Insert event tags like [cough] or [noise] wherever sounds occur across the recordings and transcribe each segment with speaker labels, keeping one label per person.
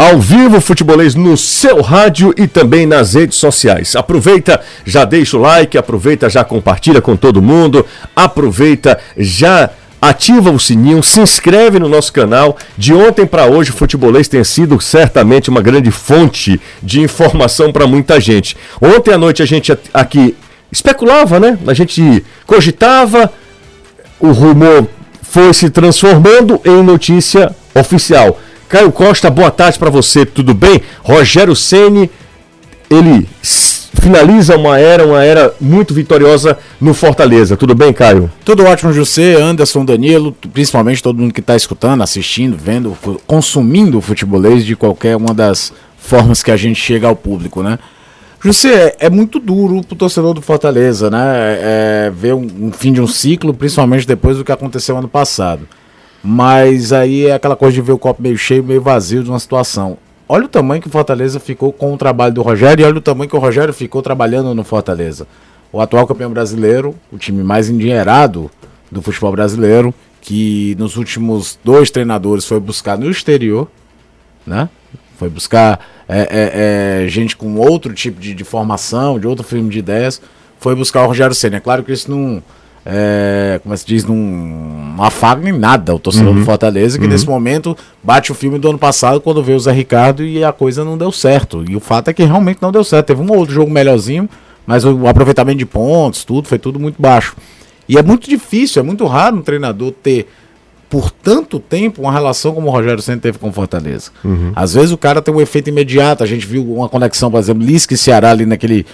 Speaker 1: Ao vivo, futebolês no seu rádio e também nas redes sociais. Aproveita, já deixa o like, aproveita, já compartilha com todo mundo, aproveita, já ativa o sininho, se inscreve no nosso canal. De ontem para hoje, o futebolês tem sido certamente uma grande fonte de informação para muita gente. Ontem à noite a gente aqui especulava, né? A gente cogitava, o rumor foi se transformando em notícia oficial. Caio Costa, boa tarde para você, tudo bem? Rogério Ceni, ele finaliza uma era, uma era muito vitoriosa no Fortaleza. Tudo bem, Caio?
Speaker 2: Tudo ótimo, José, Anderson, Danilo, principalmente todo mundo que está escutando, assistindo, vendo, consumindo o futebolês de qualquer uma das formas que a gente chega ao público, né? José, é muito duro pro torcedor do Fortaleza, né? É, ver um, um fim de um ciclo, principalmente depois do que aconteceu ano passado. Mas aí é aquela coisa de ver o copo meio cheio, meio vazio de uma situação. Olha o tamanho que o Fortaleza ficou com o trabalho do Rogério e olha o tamanho que o Rogério ficou trabalhando no Fortaleza. O atual campeão brasileiro, o time mais endinheirado do futebol brasileiro, que nos últimos dois treinadores foi buscar no exterior, né? Foi buscar é, é, é, gente com outro tipo de, de, formação, de outro filme de ideias, foi buscar o Rogério Senna. É claro que isso não é, como é se diz, num, não afaga nem nada o torcedor uhum. do Fortaleza, que uhum. nesse momento bate o filme do ano passado quando veio o Zé Ricardo e a coisa não deu certo. E o fato é que realmente não deu certo. Teve um ou outro jogo melhorzinho, mas o aproveitamento de pontos, tudo, foi tudo muito baixo. E é muito difícil, é muito raro um treinador ter por tanto tempo uma relação como o Rogério sempre teve com o Fortaleza. Uhum. Às vezes o cara tem um efeito imediato, a gente viu uma conexão, por exemplo, Lisca e Ceará ali naquele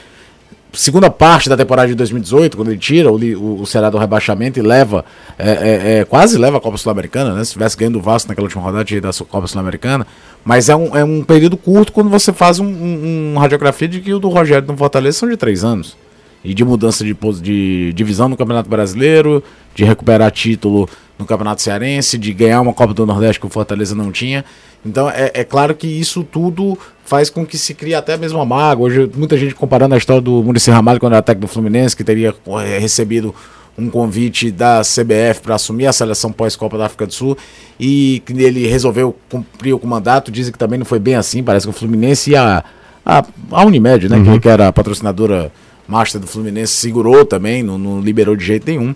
Speaker 2: segunda parte da temporada de 2018, quando ele tira o, o, o Ceará do rebaixamento e leva, é, é, é, quase leva a Copa Sul-Americana, né? Se tivesse ganhando o Vasco naquela última rodada da Copa Sul-Americana. Mas é um, é um período curto quando você faz um, um, um radiografia de que o do Rogério no Fortaleza são de três anos. E de mudança de, de divisão no Campeonato Brasileiro, de recuperar título no Campeonato Cearense, de ganhar uma Copa do Nordeste que o Fortaleza não tinha. Então é, é claro que isso tudo faz com que se crie até mesmo uma mágoa. Hoje, muita gente comparando a história do Muricy Ramalho quando era técnico do Fluminense, que teria é, recebido um convite da CBF para assumir a seleção pós-Copa da África do Sul e que ele resolveu cumprir o mandato. Dizem que também não foi bem assim, parece que o Fluminense e a, a, a Unimed, né, uhum. que, que, era a patrocinadora master do Fluminense, segurou também, não, não liberou de jeito nenhum.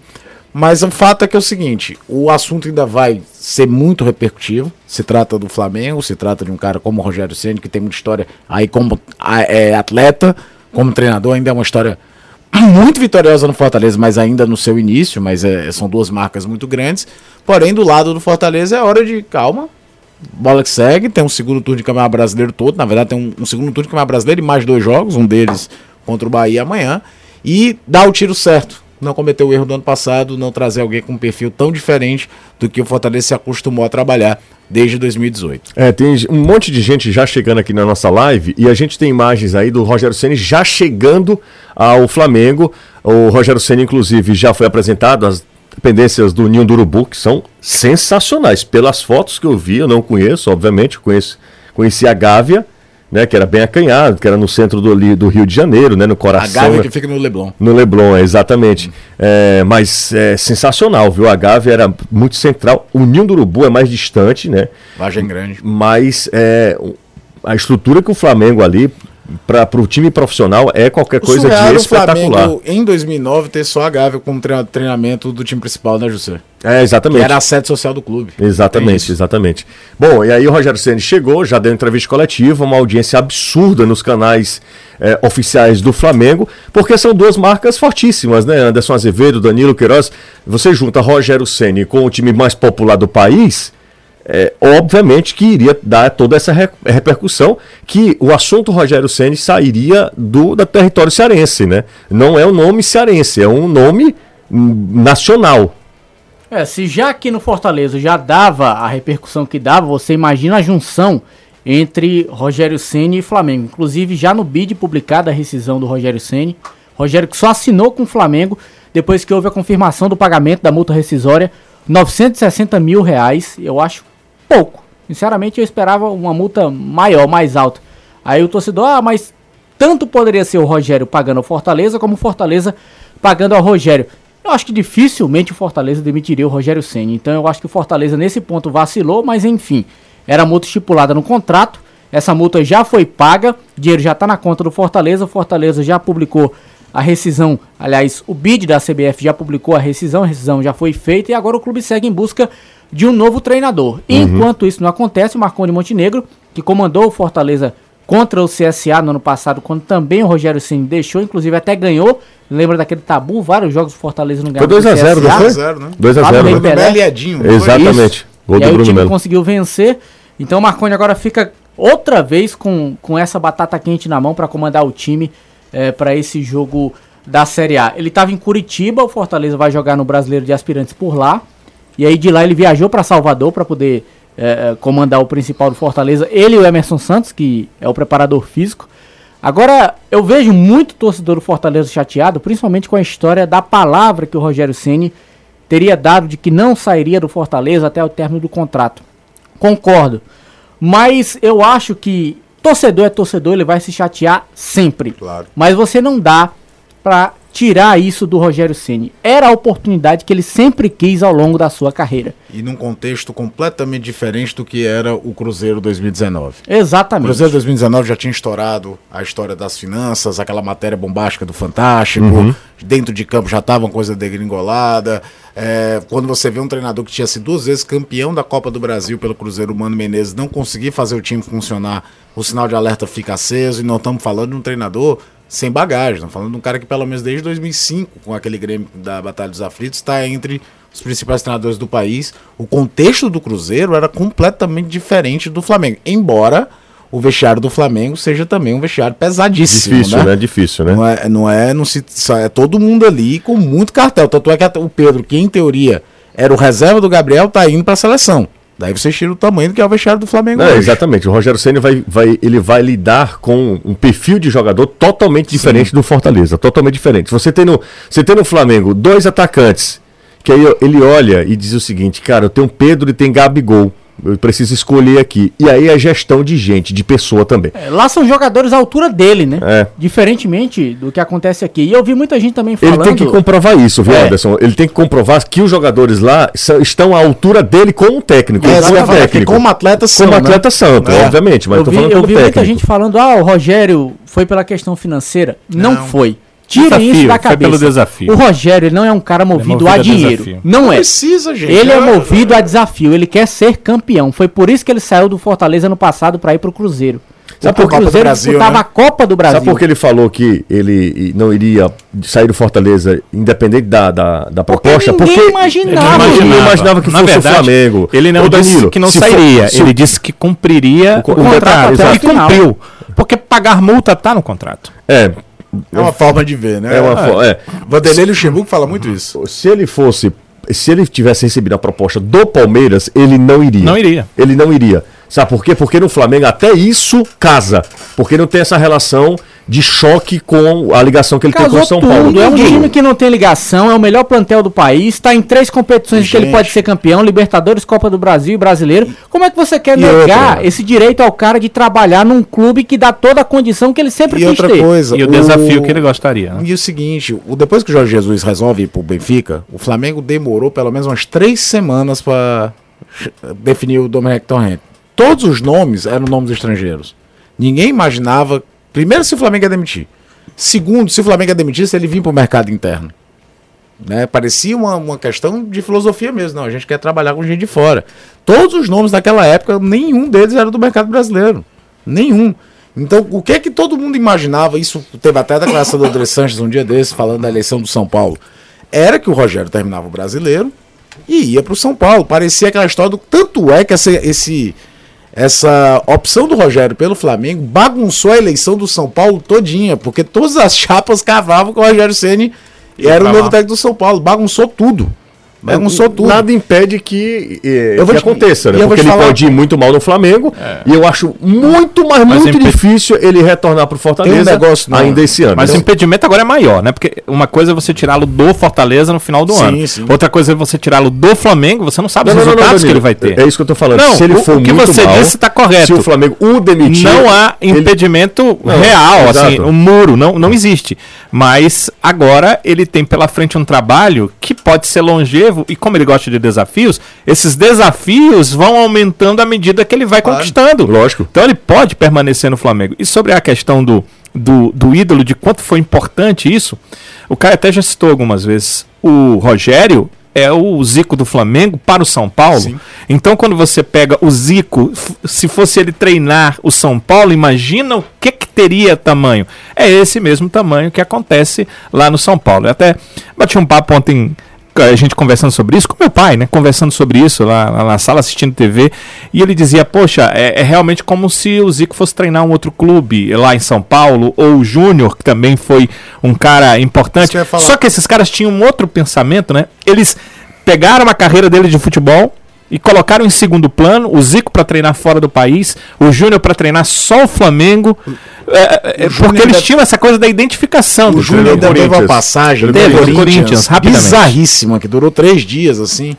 Speaker 2: Mas o fato é que é o seguinte: o assunto ainda vai ser muito repercutivo. Se trata do Flamengo, se trata de um cara como o Rogério Ceni que tem muita história aí como é, atleta, como treinador, ainda é uma história [clears throat] muito vitoriosa no Fortaleza, mas ainda no seu início, mas é, são duas marcas muito grandes. Porém, do lado do Fortaleza é hora de calma. Bola que segue, tem um segundo turno de Campeonato Brasileiro todo, na verdade tem um, um segundo turno de Campeonato Brasileiro e mais dois jogos, um deles contra o Bahia amanhã, e dá o tiro certo não cometer o erro do ano passado, não trazer alguém com um perfil tão diferente do que o Fortaleza se acostumou a trabalhar desde 2018.
Speaker 1: É, tem um monte de gente já chegando aqui na nossa live e a gente tem imagens aí do Rogério Ceni já chegando ao Flamengo. O Rogério Ceni inclusive já foi apresentado as dependências do Ninho do Urubu que são sensacionais. Pelas fotos que eu vi, eu não conheço, obviamente, conheço, conheci a Gávea né, que era bem acanhado, que era no centro do, do Rio de Janeiro, né, no coração. A Gávea
Speaker 2: né, que fica no Leblon.
Speaker 1: No Leblon, exatamente. Hum. É, mas é sensacional, viu? A Gávea era muito central. O Ninho do Urubu é mais distante, né?
Speaker 2: Vagem grande.
Speaker 1: Mas é, a estrutura que o Flamengo ali para o time profissional é qualquer coisa de espetacular. O Flamengo,
Speaker 2: em 2009, ter só a Gávea como treinamento do time principal, né, José?
Speaker 1: É, exatamente. Que
Speaker 2: era a sede social do clube.
Speaker 1: Exatamente, exatamente. Bom, e aí o Rogério Ceni chegou, já deu entrevista coletiva, uma audiência absurda nos canais é, oficiais do Flamengo, porque são duas marcas fortíssimas, né? Anderson Azevedo, Danilo Queiroz. Você junta Rogério Ceni com o time mais popular do país, é, obviamente que iria dar toda essa re repercussão que o assunto Rogério Ceni sairia do da território cearense, né? Não é um nome cearense, é um nome nacional.
Speaker 3: É, se já aqui no Fortaleza já dava a repercussão que dava, você imagina a junção entre Rogério Ceni e Flamengo. Inclusive já no bid publicado a rescisão do Rogério Ceni, Rogério que só assinou com o Flamengo depois que houve a confirmação do pagamento da multa rescisória, 960 mil reais. Eu acho pouco. Sinceramente, eu esperava uma multa maior, mais alta. Aí o torcedor, ah, mas tanto poderia ser o Rogério pagando ao Fortaleza, como o Fortaleza pagando ao Rogério. Eu acho que dificilmente o Fortaleza demitiria o Rogério Senna. Então eu acho que o Fortaleza nesse ponto vacilou, mas enfim, era multa estipulada no contrato Essa multa já foi paga, o dinheiro já está na conta do Fortaleza. O Fortaleza já publicou a rescisão, aliás, o bid da CBF já publicou a rescisão, a rescisão já foi feita e agora o clube segue em busca de um novo treinador. Uhum. Enquanto isso não acontece, o Marconi Montenegro, que comandou o Fortaleza contra o CSA no ano passado, quando também o Rogério Ceni deixou, inclusive até ganhou. Lembra daquele tabu? Vários jogos do Fortaleza não
Speaker 1: ganharam. Foi 2x0, não foi? 2x0, né? 2x0.
Speaker 3: Né? Exatamente. Gol e aí o time Melo. conseguiu vencer. Então o Marconi agora fica outra vez com, com essa batata quente na mão para comandar o time é, para esse jogo da Série A. Ele estava em Curitiba, o Fortaleza vai jogar no Brasileiro de Aspirantes por lá. E aí de lá ele viajou para Salvador para poder é, é, comandar o principal do Fortaleza. Ele e o Emerson Santos, que é o preparador físico. Agora, eu vejo muito torcedor do Fortaleza chateado, principalmente com a história da palavra que o Rogério Ceni teria dado de que não sairia do Fortaleza até o término do contrato. Concordo. Mas eu acho que torcedor é torcedor, ele vai se chatear sempre. Claro. Mas você não dá para tirar isso do Rogério Ceni. Era a oportunidade que ele sempre quis ao longo da sua carreira.
Speaker 2: E num contexto completamente diferente do que era o Cruzeiro 2019.
Speaker 3: Exatamente.
Speaker 2: O Cruzeiro 2019 já tinha estourado a história das finanças, aquela matéria bombástica do Fantástico, uhum. dentro de campo já estava uma coisa degringolada. É, quando você vê um treinador que tinha sido duas vezes campeão da Copa do Brasil pelo Cruzeiro, Mano Menezes, não conseguir fazer o time funcionar, o sinal de alerta fica aceso e não estamos falando de um treinador sem bagagem. Estamos falando de um cara que, pelo menos desde 2005, com aquele Grêmio da Batalha dos Aflitos, está entre os principais treinadores do país. O contexto do Cruzeiro era completamente diferente do Flamengo. Embora o vestiário do Flamengo seja também um vestiário pesadíssimo.
Speaker 1: Difícil, né? né? Difícil, né?
Speaker 2: Não é, não é, não se, é todo mundo ali com muito cartel. Tanto é que o Pedro, que em teoria era o reserva do Gabriel, tá indo para a seleção. Daí você tira o tamanho do que é o vestiário do Flamengo.
Speaker 1: É, exatamente. O Rogério Senna vai, vai, ele vai lidar com um perfil de jogador totalmente diferente Sim. do Fortaleza. Totalmente diferente. Você tem, no, você tem no Flamengo dois atacantes, que aí ele olha e diz o seguinte, cara, eu tenho Pedro e tem Gabigol. Eu preciso escolher aqui. E aí a gestão de gente, de pessoa também.
Speaker 3: É, lá são jogadores à altura dele, né? É. Diferentemente do que acontece aqui. E eu vi muita gente também
Speaker 1: falando. Ele tem que comprovar isso, viu, é. Anderson? Ele tem que comprovar que os jogadores lá estão à altura dele como técnico.
Speaker 2: É,
Speaker 1: como
Speaker 2: técnico. Como atleta
Speaker 1: são. Como atleta né? santo, é. obviamente. Mas
Speaker 3: eu vi, eu vi muita gente falando, ah, o Rogério foi pela questão financeira. Não, não foi. Tirem desafio, isso da cabeça.
Speaker 1: pelo desafio.
Speaker 3: O Rogério ele não é um cara movido, é movido a, a dinheiro. Não, não é.
Speaker 2: Precisa, gente.
Speaker 3: Ele é, é movido a desafio. Ele quer ser campeão. Foi por isso que ele saiu do Fortaleza no passado para ir pro Cruzeiro.
Speaker 1: Sabe por Cruzeiro do Brasil, disputava
Speaker 3: né? a Copa do Brasil.
Speaker 1: Sabe por que ele falou que ele não iria sair do Fortaleza, independente da, da, da proposta?
Speaker 3: Porque,
Speaker 1: porque
Speaker 3: imaginava.
Speaker 1: Ele imaginava, imaginava que Na fosse verdade, o Flamengo.
Speaker 2: Ele não Danilo, disse que não sairia. For, ele disse que cumpriria o, o contrato.
Speaker 3: contrato e cumpriu.
Speaker 2: Porque pagar multa tá no contrato.
Speaker 1: É,
Speaker 2: é uma forma de ver, né?
Speaker 1: É uma forma. É.
Speaker 2: Vanderlei Luxemburgo fala muito isso.
Speaker 1: Se ele fosse. Se ele tivesse recebido a proposta do Palmeiras, ele não iria.
Speaker 2: Não iria.
Speaker 1: Ele não iria. Sabe por quê? Porque no Flamengo até isso casa. Porque não tem essa relação de choque com a ligação que ele Casou tem com o São tudo. Paulo.
Speaker 3: É um time que não tem ligação, é o melhor plantel do país, está em três competições Gente. que ele pode ser campeão, Libertadores, Copa do Brasil e Brasileiro. Como é que você quer e negar outra? esse direito ao cara de trabalhar num clube que dá toda a condição que ele sempre
Speaker 2: e quis outra ter? Coisa,
Speaker 1: e o, o, desafio que ele gostaria. Né?
Speaker 2: E o seguinte, o, depois que o Jorge Jesus resolve ir pro Benfica, o Flamengo demorou pelo menos umas três semanas para definir o Dominic Torrent todos os nomes eram nomes estrangeiros. Ninguém imaginava, primeiro, se o Flamengo ia demitir. Segundo, se o Flamengo ia demitir, se ele vir para o mercado interno. Né? Parecia uma, uma questão de filosofia mesmo. Não, a gente quer trabalhar com gente de fora. Todos os nomes daquela época, nenhum deles era do mercado brasileiro. Nenhum. Então, o que é que todo mundo imaginava? Isso teve até a declaração do André Sanches um dia desse, falando da eleição do São Paulo. Era que o Rogério terminava o brasileiro e ia para o São Paulo. Parecia aquela história do. Tanto é que esse, essa opção do Rogério pelo Flamengo bagunçou a eleição do São Paulo todinha, porque todas as [laughs] chapas cavavam com o Rogério Ceni e era o novo técnico do São Paulo, bagunçou tudo.
Speaker 1: Bagunçou tudo. Nada impede que, eh, eu que aconteça, né? Porque ele falar... pode ir muito mal no Flamengo. É. E eu acho muito, mas, mas muito difícil ele retornar pro Fortaleza
Speaker 2: um negócio,
Speaker 1: ainda esse ano.
Speaker 2: Mas o impedimento agora é maior, né? Porque uma coisa é você tirá-lo do Fortaleza no final do sim, ano. Sim. Outra coisa é você tirá-lo do Flamengo, você não sabe
Speaker 1: não,
Speaker 2: os resultados não, não,
Speaker 1: que ele vai ter.
Speaker 2: É isso que eu tô falando.
Speaker 1: Não, se ele for o
Speaker 2: que você mal, disse está correto. Se
Speaker 1: o Flamengo o demitir.
Speaker 2: Não há impedimento ele... real, assim, um muro, não, não existe. Mas agora ele tem pela frente um trabalho que pode ser longevo
Speaker 4: relevo, e como ele gosta de desafios, esses desafios vão aumentando à medida que ele vai conquistando.
Speaker 1: Lógico.
Speaker 4: Então ele pode permanecer no Flamengo. E sobre a questão do, do, do ídolo, de quanto foi importante isso, o Caio até já citou algumas vezes. O Rogério é o Zico do Flamengo para o São Paulo.
Speaker 2: Sim.
Speaker 4: Então, quando você pega o Zico, se fosse ele treinar o São Paulo, imagina o que, que teria tamanho. É esse mesmo tamanho que acontece lá no São Paulo. Eu até bati um papo ontem, a gente conversando sobre isso, com meu pai, né? Conversando sobre isso lá, lá na sala, assistindo TV. E ele dizia: Poxa, é, é realmente como se o Zico fosse treinar um outro clube lá em São Paulo, ou o Júnior, que também foi um cara importante. Só que esses caras tinham um outro pensamento, né? Eles pegaram a carreira dele de futebol e colocaram em segundo plano o Zico para treinar fora do país, o Júnior para treinar só o Flamengo, é, é,
Speaker 2: O Júnior
Speaker 4: porque eles tinda essa coisa da identificação
Speaker 2: O
Speaker 4: do
Speaker 2: Júnior ainda teve uma passagem do
Speaker 4: teve,
Speaker 2: Corinthians,
Speaker 4: Corinthians, rapidamente.
Speaker 2: bizarríssima, que durou três dias, assim.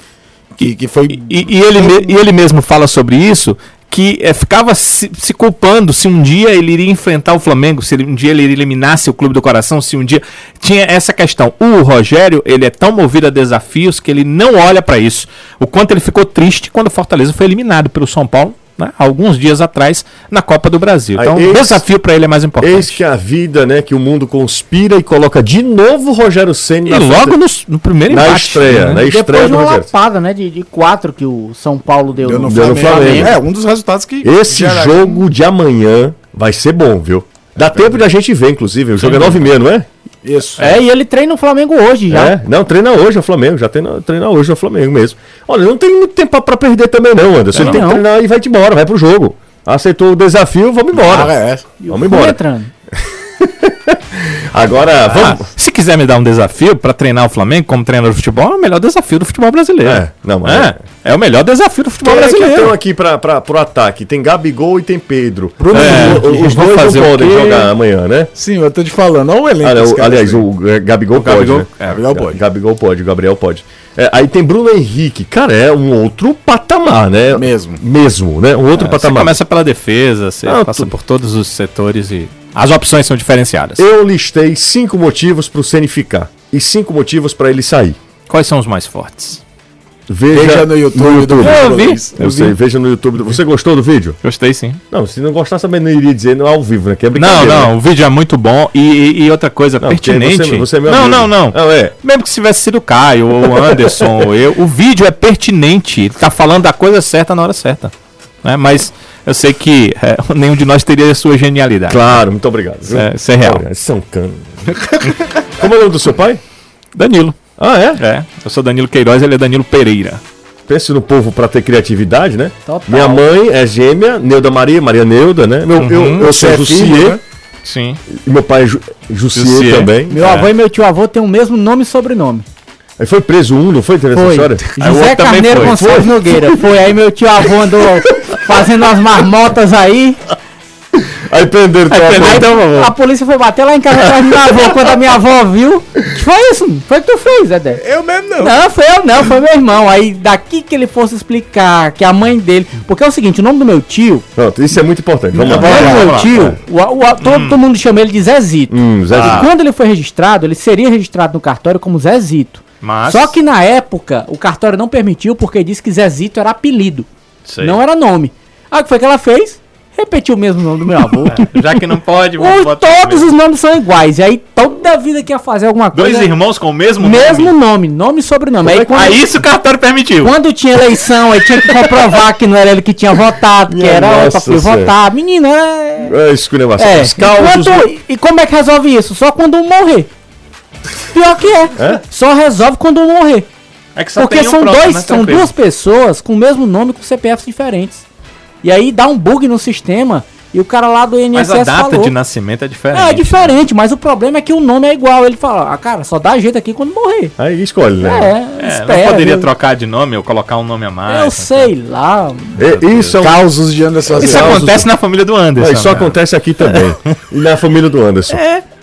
Speaker 2: Que, que foi.
Speaker 4: E, e ele, e ele mesmo fala sobre isso, que eh, ficava se, se culpando se um dia ele iria enfrentar o Flamengo, se ele- um dia ele eliminasse o Clube do Coração, se um dia... Tinha essa questão. O Rogério, ele é tão movido a desafios que ele não olha pra isso. O quanto ele ficou triste quando o Fortaleza foi eliminado pelo São Paulo, né, alguns dias atrás, na Copa do Brasil.
Speaker 1: Aí,
Speaker 4: Então, o desafio pra ele é mais importante.
Speaker 1: Eis que a vida, né? Que o mundo conspira e coloca de novo o Rogério Senna
Speaker 4: E logo no, no primeiro
Speaker 1: na
Speaker 4: embate.
Speaker 1: estreia,
Speaker 4: né?
Speaker 1: na estreia
Speaker 3: Depois de
Speaker 1: do
Speaker 3: uma
Speaker 1: Rogério.
Speaker 3: lapada, né? De, de quatro que o São Paulo deu,
Speaker 2: Deu no,
Speaker 1: Deu no
Speaker 2: Flamengo.
Speaker 1: Flamengo.
Speaker 2: É, um dos resultados que.
Speaker 1: Esse jogo de amanhã vai ser bom, viu? Dá tempo de a gente ver, inclusive. O jogo é 9 h não é?
Speaker 2: Isso.
Speaker 3: É, e ele treina o Flamengo hoje já.
Speaker 1: É, não, treina hoje o Flamengo, já treina, treina hoje o Flamengo mesmo. Olha, não tem muito tempo pra- pra perder também não, Anderson. Ele
Speaker 3: Não.
Speaker 1: tem que treinar e vai embora, vai pro jogo. Aceitou o desafio, vamos embora.
Speaker 2: Ah, é.
Speaker 1: Vamos embora.
Speaker 3: entrando.
Speaker 1: Agora,
Speaker 4: Ah,
Speaker 1: vamos...
Speaker 4: se quiser me dar um desafio pra treinar o Flamengo como treinador de futebol, é o melhor desafio do futebol brasileiro.
Speaker 1: É, não, mas
Speaker 4: é, é o melhor desafio do futebol
Speaker 1: Quem é que
Speaker 4: brasileiro.
Speaker 1: estão aqui pra, pra, pro ataque? Tem Gabigol e tem Pedro.
Speaker 2: Bruno
Speaker 4: É,
Speaker 1: O- o- os
Speaker 4: vão
Speaker 1: dois
Speaker 4: fazer
Speaker 1: não
Speaker 4: o
Speaker 1: podem jogar amanhã, né?
Speaker 2: Sim, eu tô te falando. Olha o elenco.
Speaker 1: Ah, o- aliás,
Speaker 2: aí.
Speaker 1: o é, Gabigol, pode,
Speaker 4: Gabigol-
Speaker 1: né?
Speaker 4: é,
Speaker 2: Gabriel
Speaker 1: Ga-
Speaker 2: pode.
Speaker 1: Gabigol pode, o Gabriel pode. É, aí tem Bruno Henrique. Cara, é um outro patamar, né?
Speaker 2: Mesmo.
Speaker 1: Mesmo, né? Um outro
Speaker 4: É, Você
Speaker 1: patamar.
Speaker 4: começa pela defesa, você
Speaker 1: Não,
Speaker 4: passa
Speaker 1: tu-
Speaker 4: por todos os setores e as opções são diferenciadas.
Speaker 1: Eu listei cinco motivos pro Ceni ficar e cinco motivos pra ele sair.
Speaker 4: Quais são os mais fortes?
Speaker 1: Veja,
Speaker 2: Veja no YouTube do
Speaker 4: Eu vi.
Speaker 2: Futebolês.
Speaker 1: Eu sei, veja no YouTube. Você gostou do vídeo?
Speaker 4: Gostei sim.
Speaker 1: Não, se não gostasse também não iria dizer no ao vivo, né? Que é
Speaker 4: Não,
Speaker 1: brincadeira.
Speaker 4: não,
Speaker 1: né?
Speaker 4: o vídeo é muito bom e, e- outra coisa
Speaker 1: Não,
Speaker 4: pertinente.
Speaker 1: Você, você é meu
Speaker 4: não, não, não,
Speaker 1: Não, é.
Speaker 4: Mesmo que se tivesse sido o Caio, ou o Anderson, [laughs] ou eu, o vídeo é pertinente. Ele tá falando da coisa certa na hora certa. Né? Mas eu sei que é, [laughs] nenhum de nós teria a sua genialidade.
Speaker 1: Claro, muito obrigado.
Speaker 4: é- isso é real.
Speaker 1: Olha, São cano. [laughs] Como é o nome do seu pai?
Speaker 4: Danilo.
Speaker 1: Ah, é?
Speaker 4: É, eu sou Danilo Queiroz, ele é Danilo Pereira.
Speaker 1: Pense no povo pra ter criatividade, né?
Speaker 3: Total.
Speaker 1: Minha mãe é gêmea, Neuda Maria, Maria Neuda, né? Meu, eu,
Speaker 4: Uhum.
Speaker 1: eu sou
Speaker 2: Você é
Speaker 1: Jussier,
Speaker 2: filho, né?
Speaker 4: Sim.
Speaker 1: e meu pai é Ju, Jussier,
Speaker 4: Jussier.
Speaker 1: também.
Speaker 3: Meu
Speaker 4: É.
Speaker 3: avô e meu tio avô têm o mesmo nome e sobrenome.
Speaker 1: Aí foi preso um, não foi? Teve essa
Speaker 3: Foi.
Speaker 1: história?
Speaker 4: Aí o
Speaker 3: José Carneiro
Speaker 4: foi.
Speaker 3: Gonçalves Nogueira. Foi. Aí meu tio avô andou [laughs] fazendo umas marmotas aí.
Speaker 1: Aí prenderam avô.
Speaker 4: teu avô.
Speaker 3: A polícia foi bater lá em casa atrás do meu avô. Quando a minha avó viu, que foi isso? Foi o que tu fez, Zé?
Speaker 2: Eu mesmo não.
Speaker 3: Não, foi eu não, foi meu irmão. Aí daqui que ele fosse explicar que a mãe dele. Porque é o seguinte, o nome do meu tio,
Speaker 1: Pronto, isso é muito importante. Vamos
Speaker 3: o
Speaker 1: lá.
Speaker 3: nome do meu tio, o, o- todo, todo mundo chama ele de Zezito.
Speaker 1: Hum, Zé
Speaker 4: Ah.
Speaker 3: Quando ele foi registrado, ele seria registrado no cartório como Zezito.
Speaker 4: Mas.
Speaker 3: Só que na época, o cartório não permitiu porque disse que Zezito era apelido,
Speaker 4: Sei.
Speaker 3: não era nome. Aí o que foi que ela fez? Repetiu o mesmo nome do meu avô. [laughs]
Speaker 4: Já que não pode,
Speaker 3: Os-
Speaker 4: botar
Speaker 3: todos os nomes são iguais. E aí toda vida que ia fazer alguma
Speaker 4: Dois
Speaker 3: coisa.
Speaker 4: irmãos com o mesmo
Speaker 3: Mesmo
Speaker 4: nome.
Speaker 3: nome, nome e sobrenome. Aí quando,
Speaker 4: Aí isso o cartório permitiu.
Speaker 3: quando tinha eleição, aí tinha que comprovar que não era ele que tinha votado, que
Speaker 1: Minha
Speaker 3: era
Speaker 1: nossa
Speaker 3: poder
Speaker 1: Senhora.
Speaker 3: votar. Menina, é.
Speaker 1: É esculhambação.
Speaker 3: É.
Speaker 1: Os causos.
Speaker 3: Enquanto- e como é que resolve isso? Só quando um morrer. Pior que é.
Speaker 1: É?
Speaker 3: Só resolve quando um morrer.
Speaker 4: É que só
Speaker 3: Porque
Speaker 4: tem um
Speaker 3: são
Speaker 4: próprio,
Speaker 3: dois,
Speaker 4: né?
Speaker 3: são duas pessoas com o mesmo nome com CPFs diferentes. E aí dá um bug no sistema e o cara lá do
Speaker 4: Mas
Speaker 3: INSS
Speaker 4: a data
Speaker 3: falou.
Speaker 4: de nascimento é diferente.
Speaker 3: É diferente, mas o problema é que o nome é igual. Ele fala, ah, cara, só dá jeito aqui quando morrer.
Speaker 1: Aí escolhe, né?
Speaker 3: É,
Speaker 4: É,
Speaker 3: espera.
Speaker 4: não poderia
Speaker 3: viu?
Speaker 4: trocar de nome ou colocar um nome a mais.
Speaker 3: Eu
Speaker 4: né?
Speaker 3: sei lá.
Speaker 1: É, isso é um
Speaker 2: Causos de Anderson
Speaker 4: Isso
Speaker 2: Assis.
Speaker 4: acontece na família do Anderson.
Speaker 1: Mas isso
Speaker 4: né?
Speaker 1: acontece aqui também. [laughs] e na família do Anderson.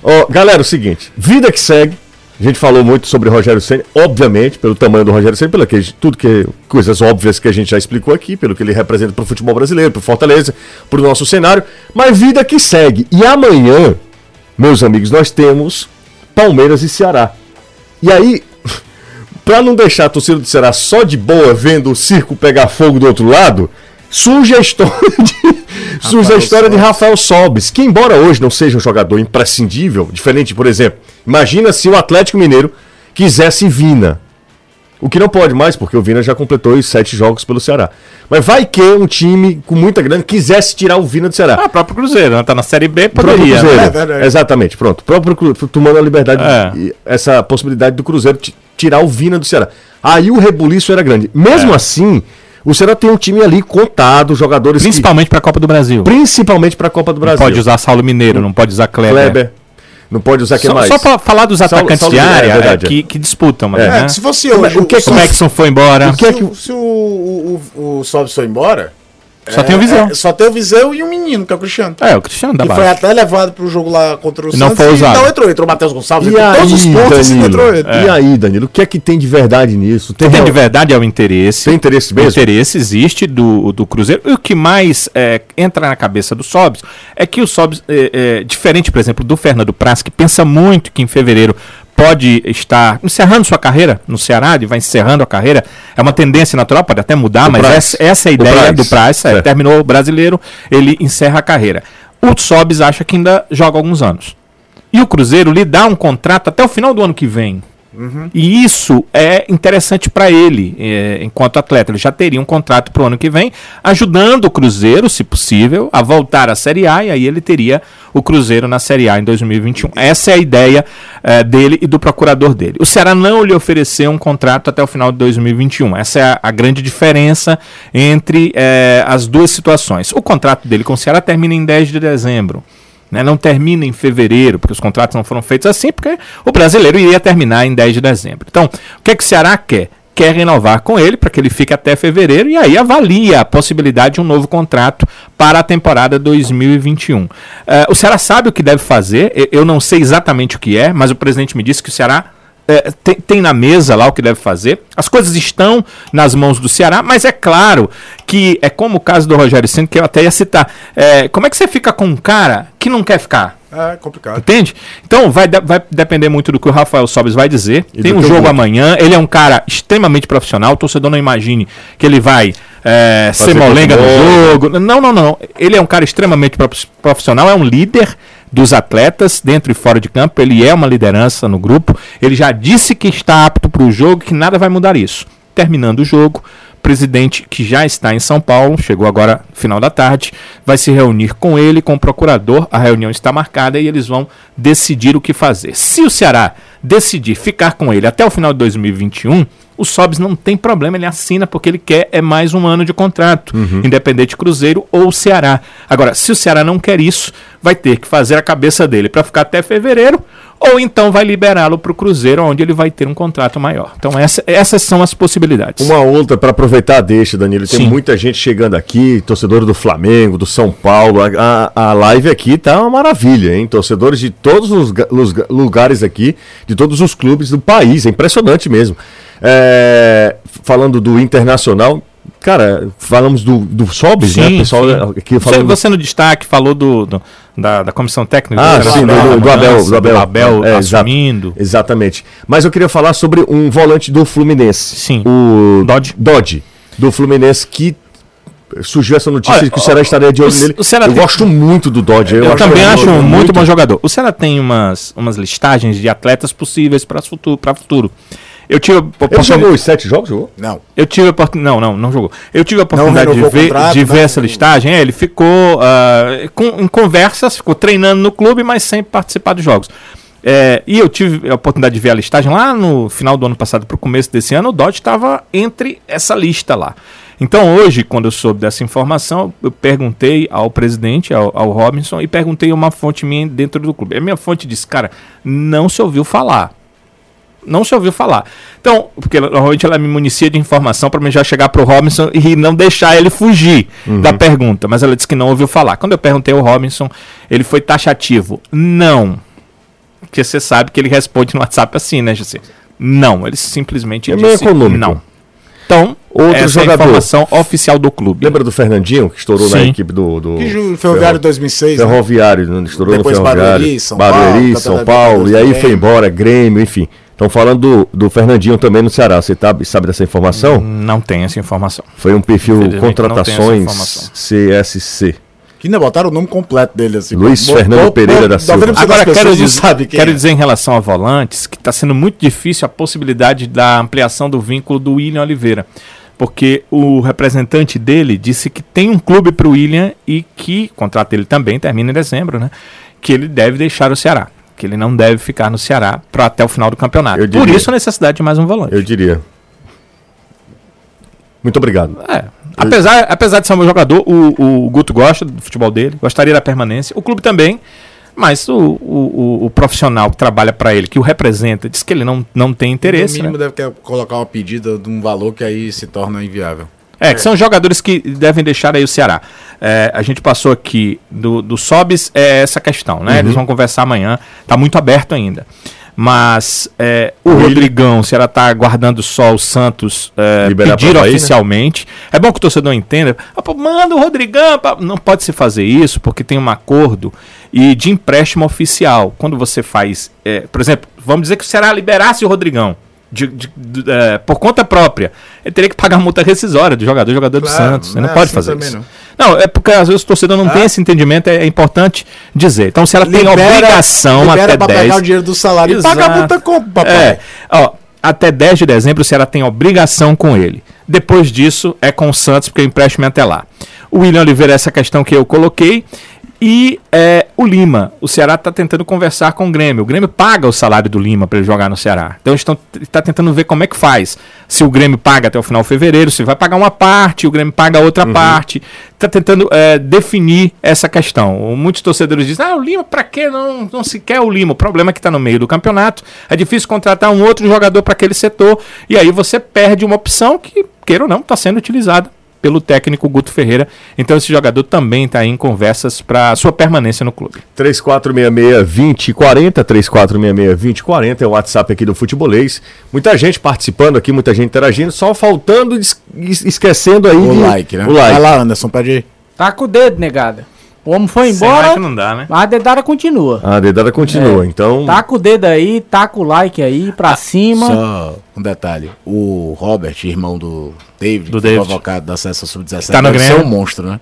Speaker 1: Ó, galera, é o seguinte: vida que segue. A gente falou muito sobre Rogério Senna, obviamente, pelo tamanho do Rogério Senna, pelo tudo que coisas óbvias que a gente já explicou aqui, pelo que ele representa para o futebol brasileiro, para Fortaleza, para o nosso cenário. Mas vida que segue. E amanhã, meus amigos, nós temos Palmeiras e Ceará. E aí, [laughs] pra não deixar a torcida do Ceará só de boa vendo o circo pegar fogo do outro lado, surge a história [laughs] de, surge a história de Rafael Sobes, que embora hoje não seja um jogador imprescindível, diferente, por exemplo, imagina se o Atlético Mineiro quisesse Vina. O que não pode mais, porque o Vina já completou os sete jogos pelo Ceará. Mas vai que um time com muita grana quisesse tirar o Vina do Ceará.
Speaker 4: Ah, o próprio Cruzeiro, né? Tá na Série B,
Speaker 1: O próprio
Speaker 4: poderia.
Speaker 1: Cruzeiro.
Speaker 4: né?
Speaker 2: É.
Speaker 1: Exatamente, pronto. O próprio Cruzeiro, tomando a liberdade,
Speaker 4: É.
Speaker 1: essa possibilidade do Cruzeiro ti- tirar o Vina do Ceará. Aí o rebuliço era grande. Mesmo
Speaker 4: É.
Speaker 1: assim, o Ceará tem um time ali contado, jogadores que-
Speaker 4: Principalmente pra Copa do Brasil.
Speaker 1: principalmente para a Copa do
Speaker 4: Não
Speaker 1: Brasil.
Speaker 4: pode usar Saulo Mineiro, não pode usar Kleber.
Speaker 1: Kleber. Não pode usar quem
Speaker 4: Só,
Speaker 1: mais?
Speaker 4: só pra falar dos
Speaker 1: Saulo-
Speaker 4: atacantes
Speaker 1: Saulo
Speaker 4: de
Speaker 1: Mineiro,
Speaker 4: área
Speaker 1: é verdade.
Speaker 4: é, que, que disputam, mas,
Speaker 1: É.
Speaker 4: né?
Speaker 2: É, se fosse
Speaker 1: Como é-
Speaker 2: hoje.
Speaker 1: o que é que
Speaker 4: O Maxson foi embora.
Speaker 1: O que é
Speaker 2: se,
Speaker 1: que-
Speaker 2: o- se o, o, o, o Sobs foi embora.
Speaker 4: Só
Speaker 2: é,
Speaker 4: tem o Visão.
Speaker 2: é, só tem o Visão e um menino, que é o Cristiano.
Speaker 4: É, o Cristiano da
Speaker 2: Que foi até levado pro jogo lá contra o
Speaker 4: E não
Speaker 2: Santos
Speaker 4: foi usado.
Speaker 2: não entrou. Entrou o Matheus Gonçalves,
Speaker 1: E
Speaker 2: entrou todos os
Speaker 1: aí,
Speaker 2: pontos e não entrou
Speaker 1: Danilo?
Speaker 2: ele.
Speaker 1: E aí, Danilo? O que é que tem de verdade nisso?
Speaker 4: O que tem
Speaker 1: real-
Speaker 4: de verdade é o interesse.
Speaker 1: Tem interesse
Speaker 4: O
Speaker 1: mesmo?
Speaker 4: interesse existe do, do Cruzeiro. E o que mais é, entra na cabeça do Sobs é que o Sobs, é, é, diferente, por exemplo, do Fernando Praz, que pensa muito que em fevereiro pode estar encerrando sua carreira no Ceará, ele vai encerrando a carreira. É uma tendência natural, pode até mudar,
Speaker 1: O
Speaker 4: mas essa, essa é a ideia do Praz. é, terminou o brasileiro, ele encerra a carreira. O Sobs acha que ainda joga alguns anos. E o Cruzeiro lhe dá um contrato até o final do ano que vem. E isso é interessante para ele, é, enquanto atleta. Ele já teria um contrato para o ano que vem, ajudando o Cruzeiro, se possível, a voltar à Série A, e aí ele teria o Cruzeiro na Série A em 2021. Essa é a ideia é, dele e do procurador dele. O Ceará não lhe ofereceu um contrato até o final de 2021. Essa é a, a grande diferença entre é, as duas situações. O contrato dele com o Ceará termina em 10 de dezembro né, não termina em fevereiro, porque os contratos não foram feitos assim, porque o brasileiro iria terminar em 10 de dezembro. Então, o que, é que o Ceará quer? Quer renovar com ele para que ele fique até fevereiro e aí avalia a possibilidade de um novo contrato para a temporada 2021. Eh, o Ceará sabe o que deve fazer, eu não sei exatamente o que é, mas o presidente me disse que o Ceará é, tem, tem na mesa lá o que deve fazer. As coisas estão nas mãos do Ceará, mas é claro que é como o caso do Rogério Senna, que eu até ia citar. É, como é que você fica com um cara que não quer ficar?
Speaker 2: É complicado.
Speaker 4: Entende? Então vai, de- vai depender muito do que o Rafael Sobes vai dizer.
Speaker 1: E
Speaker 4: Tem um jogo amanhã. Ele é um cara extremamente profissional. O torcedor não imagine que ele vai é, ser molenga no jogo. Não, não, não, não. Ele é um cara extremamente prof- profissional. É um líder dos atletas dentro e fora de campo. Ele é uma liderança no grupo. Ele já disse que está apto para o jogo, que nada vai mudar isso. Terminando o jogo, presidente que já está em São Paulo, chegou agora no final da tarde, vai se reunir com ele, com o procurador. A reunião está marcada e eles vão decidir o que fazer. Se o Ceará decidir ficar com ele até o final de 2021, o Sobs não tem problema, ele assina porque ele quer é mais um ano de contrato, independente Cruzeiro ou Ceará. Agora, se o Ceará não quer isso, vai ter que fazer a cabeça dele para ficar até fevereiro, ou então vai liberá-lo para o Cruzeiro, onde ele vai ter um contrato maior. Então, essa- essas são as possibilidades.
Speaker 1: Uma outra para aproveitar deixa, Danilo. Tem
Speaker 4: Sim.
Speaker 1: muita gente chegando aqui, torcedor do Flamengo, do São Paulo. A, a, live aqui tá uma maravilha, hein? Torcedores de todos os, os ga- lugares aqui, de todos os clubes do país. É impressionante mesmo. É, falando do Internacional, cara, falamos do, do Sobis, né? O pessoal aqui
Speaker 4: Você,
Speaker 1: falando.
Speaker 4: você no destaque falou do, do- da, da comissão técnica.
Speaker 1: Ah,
Speaker 4: do
Speaker 1: sim,
Speaker 4: Ceará,
Speaker 1: do, do- do Abel, do Abel,
Speaker 4: do Abel
Speaker 1: É,
Speaker 4: assumindo.
Speaker 1: Exatamente. Mas eu queria falar sobre um volante do Fluminense.
Speaker 4: Sim.
Speaker 1: O
Speaker 4: Dodge.
Speaker 1: Dodge, do Fluminense, que surgiu essa notícia
Speaker 4: Olha,
Speaker 1: de que o Ceará estaria de olho nele. eu
Speaker 4: tem-
Speaker 1: gosto muito do Dodge.
Speaker 4: Eu, também
Speaker 1: ele
Speaker 4: acho
Speaker 1: muito,
Speaker 4: muito, bom jogador. O Ceará tem umas, umas listagens de atletas possíveis para futuro, para futuro. Eu tive a
Speaker 1: Ele
Speaker 4: oportunidade-
Speaker 1: jogou os sete jogos? Jogou?
Speaker 2: Não.
Speaker 4: Eu tive a. Não, não, não jogou. Eu tive a oportunidade de ver,
Speaker 2: contrato,
Speaker 4: de
Speaker 2: né?
Speaker 4: ver essa listagem. É, ele ficou ah, com, em conversas, ficou treinando no clube, mas sem participar dos jogos. É, e eu tive a oportunidade de ver a listagem lá no final do ano passado para o começo desse ano. O Dodge estava entre essa lista lá. Então hoje, quando eu soube dessa informação, eu perguntei ao presidente, ao, ao Robinson, e perguntei a uma fonte minha dentro do clube. A minha fonte disse, cara, não se ouviu falar não se ouviu falar. Então, porque normalmente ela me municia de informação para mim já chegar pro Robinson e não deixar ele fugir da pergunta, mas ela disse que não ouviu falar. Quando eu perguntei ao Robinson, ele foi taxativo. Não. Porque você sabe que ele responde no WhatsApp assim, né, José? Não, ele simplesmente
Speaker 1: É
Speaker 4: disse
Speaker 1: econômico.
Speaker 4: não. Então,
Speaker 1: Outro
Speaker 4: essa é a
Speaker 1: jogador.
Speaker 4: informação oficial do clube.
Speaker 1: Lembra do Fernandinho, que estourou na
Speaker 4: Sim.
Speaker 1: equipe do. do
Speaker 2: Que Ferroviário 2006. né?
Speaker 1: Ferroviário, né? estourou
Speaker 2: Depois
Speaker 1: no Ferroviário.
Speaker 2: Barueri, São
Speaker 1: Barueri,
Speaker 2: Paulo,
Speaker 1: São
Speaker 2: Campeonato
Speaker 1: Paulo, e aí foi embora, Grêmio, enfim. Estão falando do, do Fernandinho também no Ceará. Você tá, sabe dessa informação?
Speaker 4: Não tem essa informação.
Speaker 1: Foi um perfil Contratações. CSC.
Speaker 2: Que ainda botaram o nome completo dele assim.
Speaker 1: Luiz Fernando Pereira
Speaker 2: bo-
Speaker 1: da Silva.
Speaker 4: Agora, quero, dizer,
Speaker 2: sabe
Speaker 4: quero
Speaker 2: é.
Speaker 4: dizer em relação a volantes que está sendo muito difícil a possibilidade da ampliação do vínculo do William Oliveira. Porque o representante dele disse que tem um clube para o William e que o contrato dele também termina em dezembro, né? Que ele deve deixar o Ceará. Que ele não deve ficar no Ceará para até o final do campeonato.
Speaker 1: Eu
Speaker 4: Por
Speaker 1: diria.
Speaker 4: isso a necessidade de mais um volante.
Speaker 1: Eu diria. Muito obrigado.
Speaker 4: É. Apesar, apesar de ser um jogador, o, o Guto gosta do futebol dele, gostaria da permanência, o clube também, mas o, o, o- profissional que trabalha para ele, que o representa, diz que ele não, não tem interesse.
Speaker 2: No
Speaker 4: né?
Speaker 2: mínimo deve quer colocar uma pedida de um valor que aí se torna inviável.
Speaker 4: É, que são jogadores que devem deixar aí o Ceará. É, a gente passou aqui do, do Sobis, é essa questão, né? Eles vão conversar amanhã, tá muito aberto ainda. Mas é, o Rodrigão, o Ceará tá aguardando só o Santos é, pedir
Speaker 1: né?
Speaker 4: oficialmente. É bom que o torcedor entenda. Ah, manda o Rodrigão. pá. Não pode se fazer isso, porque tem um acordo e de empréstimo oficial. Quando você faz, é, por exemplo, vamos dizer que o Ceará liberasse o Rodrigão. De- de- de- é, por conta própria, ele teria que pagar multa rescisória do jogador, jogador do
Speaker 2: Claro,
Speaker 4: Santos. Você
Speaker 2: não
Speaker 4: não
Speaker 2: é
Speaker 4: pode
Speaker 2: assim
Speaker 4: fazer isso. Não. é porque às vezes o torcedor não tem esse entendimento, é, é importante dizer. Então, se ela tem obrigação
Speaker 2: libera
Speaker 4: até
Speaker 2: pra
Speaker 4: 10.
Speaker 2: pegar o dinheiro do salário e paga a
Speaker 4: Exato.
Speaker 2: multa como, papai?
Speaker 4: É, ó, até 10 de dezembro o Ceará tem obrigação com ele. Depois disso é com o Santos, porque o empréstimo é até lá. O William Oliveira, essa questão que eu coloquei. E é, o Lima, o Ceará está tentando conversar com o Grêmio. O Grêmio paga o salário do Lima para ele jogar no Ceará. Então estão tá tentando ver como é que faz. Se o Grêmio paga até o final de fevereiro, se vai pagar uma parte, o Grêmio paga outra parte. Está tentando é, definir essa questão. Muitos torcedores dizem: ah, o Lima, para que não, não se quer o Lima? O problema é que está no meio do campeonato. É difícil contratar um outro jogador para aquele setor. E aí você perde uma opção que, queira ou não, está sendo utilizada pelo técnico Guto Ferreira. Então esse jogador também está em conversas para sua permanência no clube.
Speaker 1: 3466-2040, 3466-2040 é o WhatsApp aqui do Futebolês. Muita gente participando aqui, muita gente interagindo, só faltando es- es- esquecendo aí
Speaker 2: O
Speaker 1: de-
Speaker 2: like, né?
Speaker 1: O like.
Speaker 2: Vai lá, Anderson, pede aí.
Speaker 3: Tá com o dedo, negada. O homem foi
Speaker 4: Sem
Speaker 3: embora,
Speaker 4: like não dá, né?
Speaker 3: mas a dedada continua.
Speaker 1: A dedada continua,
Speaker 3: É.
Speaker 1: então.
Speaker 3: Taca o dedo aí, taca o like aí pra cima.
Speaker 2: Só um detalhe. O Robert, irmão do David,
Speaker 4: Do David.
Speaker 2: convocado da Acesso Sub-17,
Speaker 4: Tá no
Speaker 2: deve ser
Speaker 4: Grêmio.
Speaker 2: um monstro, né?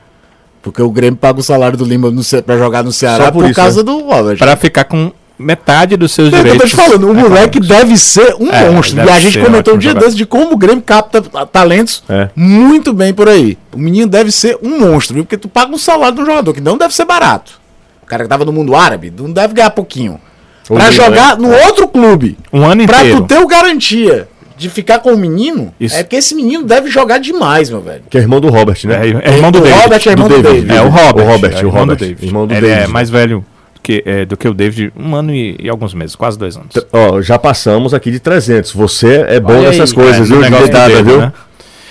Speaker 2: Porque o Grêmio paga o salário do Lima no, pra jogar no Ceará
Speaker 1: Só por
Speaker 2: por,
Speaker 1: isso,
Speaker 2: causa
Speaker 1: né?
Speaker 2: do Robert.
Speaker 4: Para ficar com metade dos seus
Speaker 2: É o que eu tô
Speaker 4: direitos.
Speaker 2: te falando, o moleque
Speaker 4: econômicos.
Speaker 2: deve ser um
Speaker 4: É,
Speaker 2: monstro. E a gente comentou um dia
Speaker 4: jogador.
Speaker 2: desse de como o Grêmio capta ta- talentos
Speaker 1: É.
Speaker 2: muito bem por aí. O menino deve ser um monstro, viu? Porque tu paga um salário de um jogador que não deve ser barato. O cara que tava no mundo árabe não deve ganhar pouquinho.
Speaker 1: O
Speaker 2: Pra jogar no outro clube,
Speaker 4: Um ano
Speaker 2: pra
Speaker 4: inteiro.
Speaker 2: tu ter o garantia de ficar com o menino,
Speaker 4: Isso.
Speaker 2: é porque esse menino deve jogar demais, meu velho.
Speaker 1: Que é irmão do Robert, né?
Speaker 4: É, é irmão do
Speaker 2: O
Speaker 4: David.
Speaker 2: Robert é irmão do David.
Speaker 4: É o Robert.
Speaker 1: O Robert,
Speaker 4: é
Speaker 1: o
Speaker 4: irmão
Speaker 1: Robert,
Speaker 4: do David.
Speaker 1: irmão do
Speaker 4: Ele é
Speaker 1: David.
Speaker 4: mais velho que, é, do que o David, um ano e, e alguns meses, quase dois anos.
Speaker 1: Ó, já passamos aqui de 300. Você é bom
Speaker 3: Olha
Speaker 1: nessas
Speaker 3: aí,
Speaker 1: coisas, viu?
Speaker 4: negócio dedo,
Speaker 1: viu?
Speaker 4: né?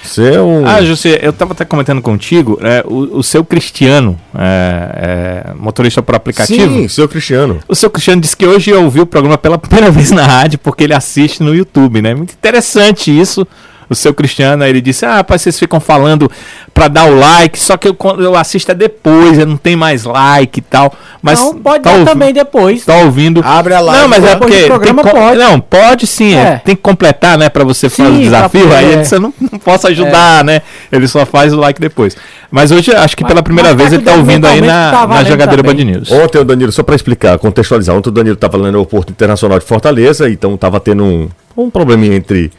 Speaker 1: Você é um.
Speaker 4: Ah, José, eu estava até comentando contigo, é, o, o seu Cristiano, é, é, motorista por aplicativo.
Speaker 1: Sim, seu Cristiano.
Speaker 4: O seu Cristiano disse que hoje ouviu o programa pela primeira [laughs] vez na rádio, porque ele assiste no YouTube, né? Muito interessante isso. O seu Cristiano, aí ele disse: Ah, rapaz, vocês ficam falando pra dar o like, só que eu, quando eu assisto é depois, eu não tem mais like e tal. Mas
Speaker 3: não, pode
Speaker 4: tá
Speaker 3: dar
Speaker 4: ouvi-
Speaker 3: também depois.
Speaker 4: Tá ouvindo.
Speaker 2: Abre a live.
Speaker 4: Não, mas é
Speaker 3: depois
Speaker 4: porque.
Speaker 3: programa
Speaker 4: tem
Speaker 3: pode.
Speaker 4: Não, pode sim. é.
Speaker 3: É.
Speaker 4: Tem que completar, né? Pra você fazer o
Speaker 3: Sim,
Speaker 4: desafio.
Speaker 3: pra-
Speaker 4: Aí
Speaker 3: é.
Speaker 4: eu não, não posso ajudar, né? Ele só faz o like depois. Mas hoje, acho que
Speaker 3: Mas-
Speaker 4: pela primeira vez,
Speaker 3: tá
Speaker 4: ele tá ouvindo aí na,
Speaker 3: tá
Speaker 4: na jogadeira Band
Speaker 3: também.
Speaker 4: News.
Speaker 1: Ontem o Danilo, só para explicar, contextualizar, ontem o Danilo estava lá no aeroporto internacional de Fortaleza, então estava tendo um, um probleminha entre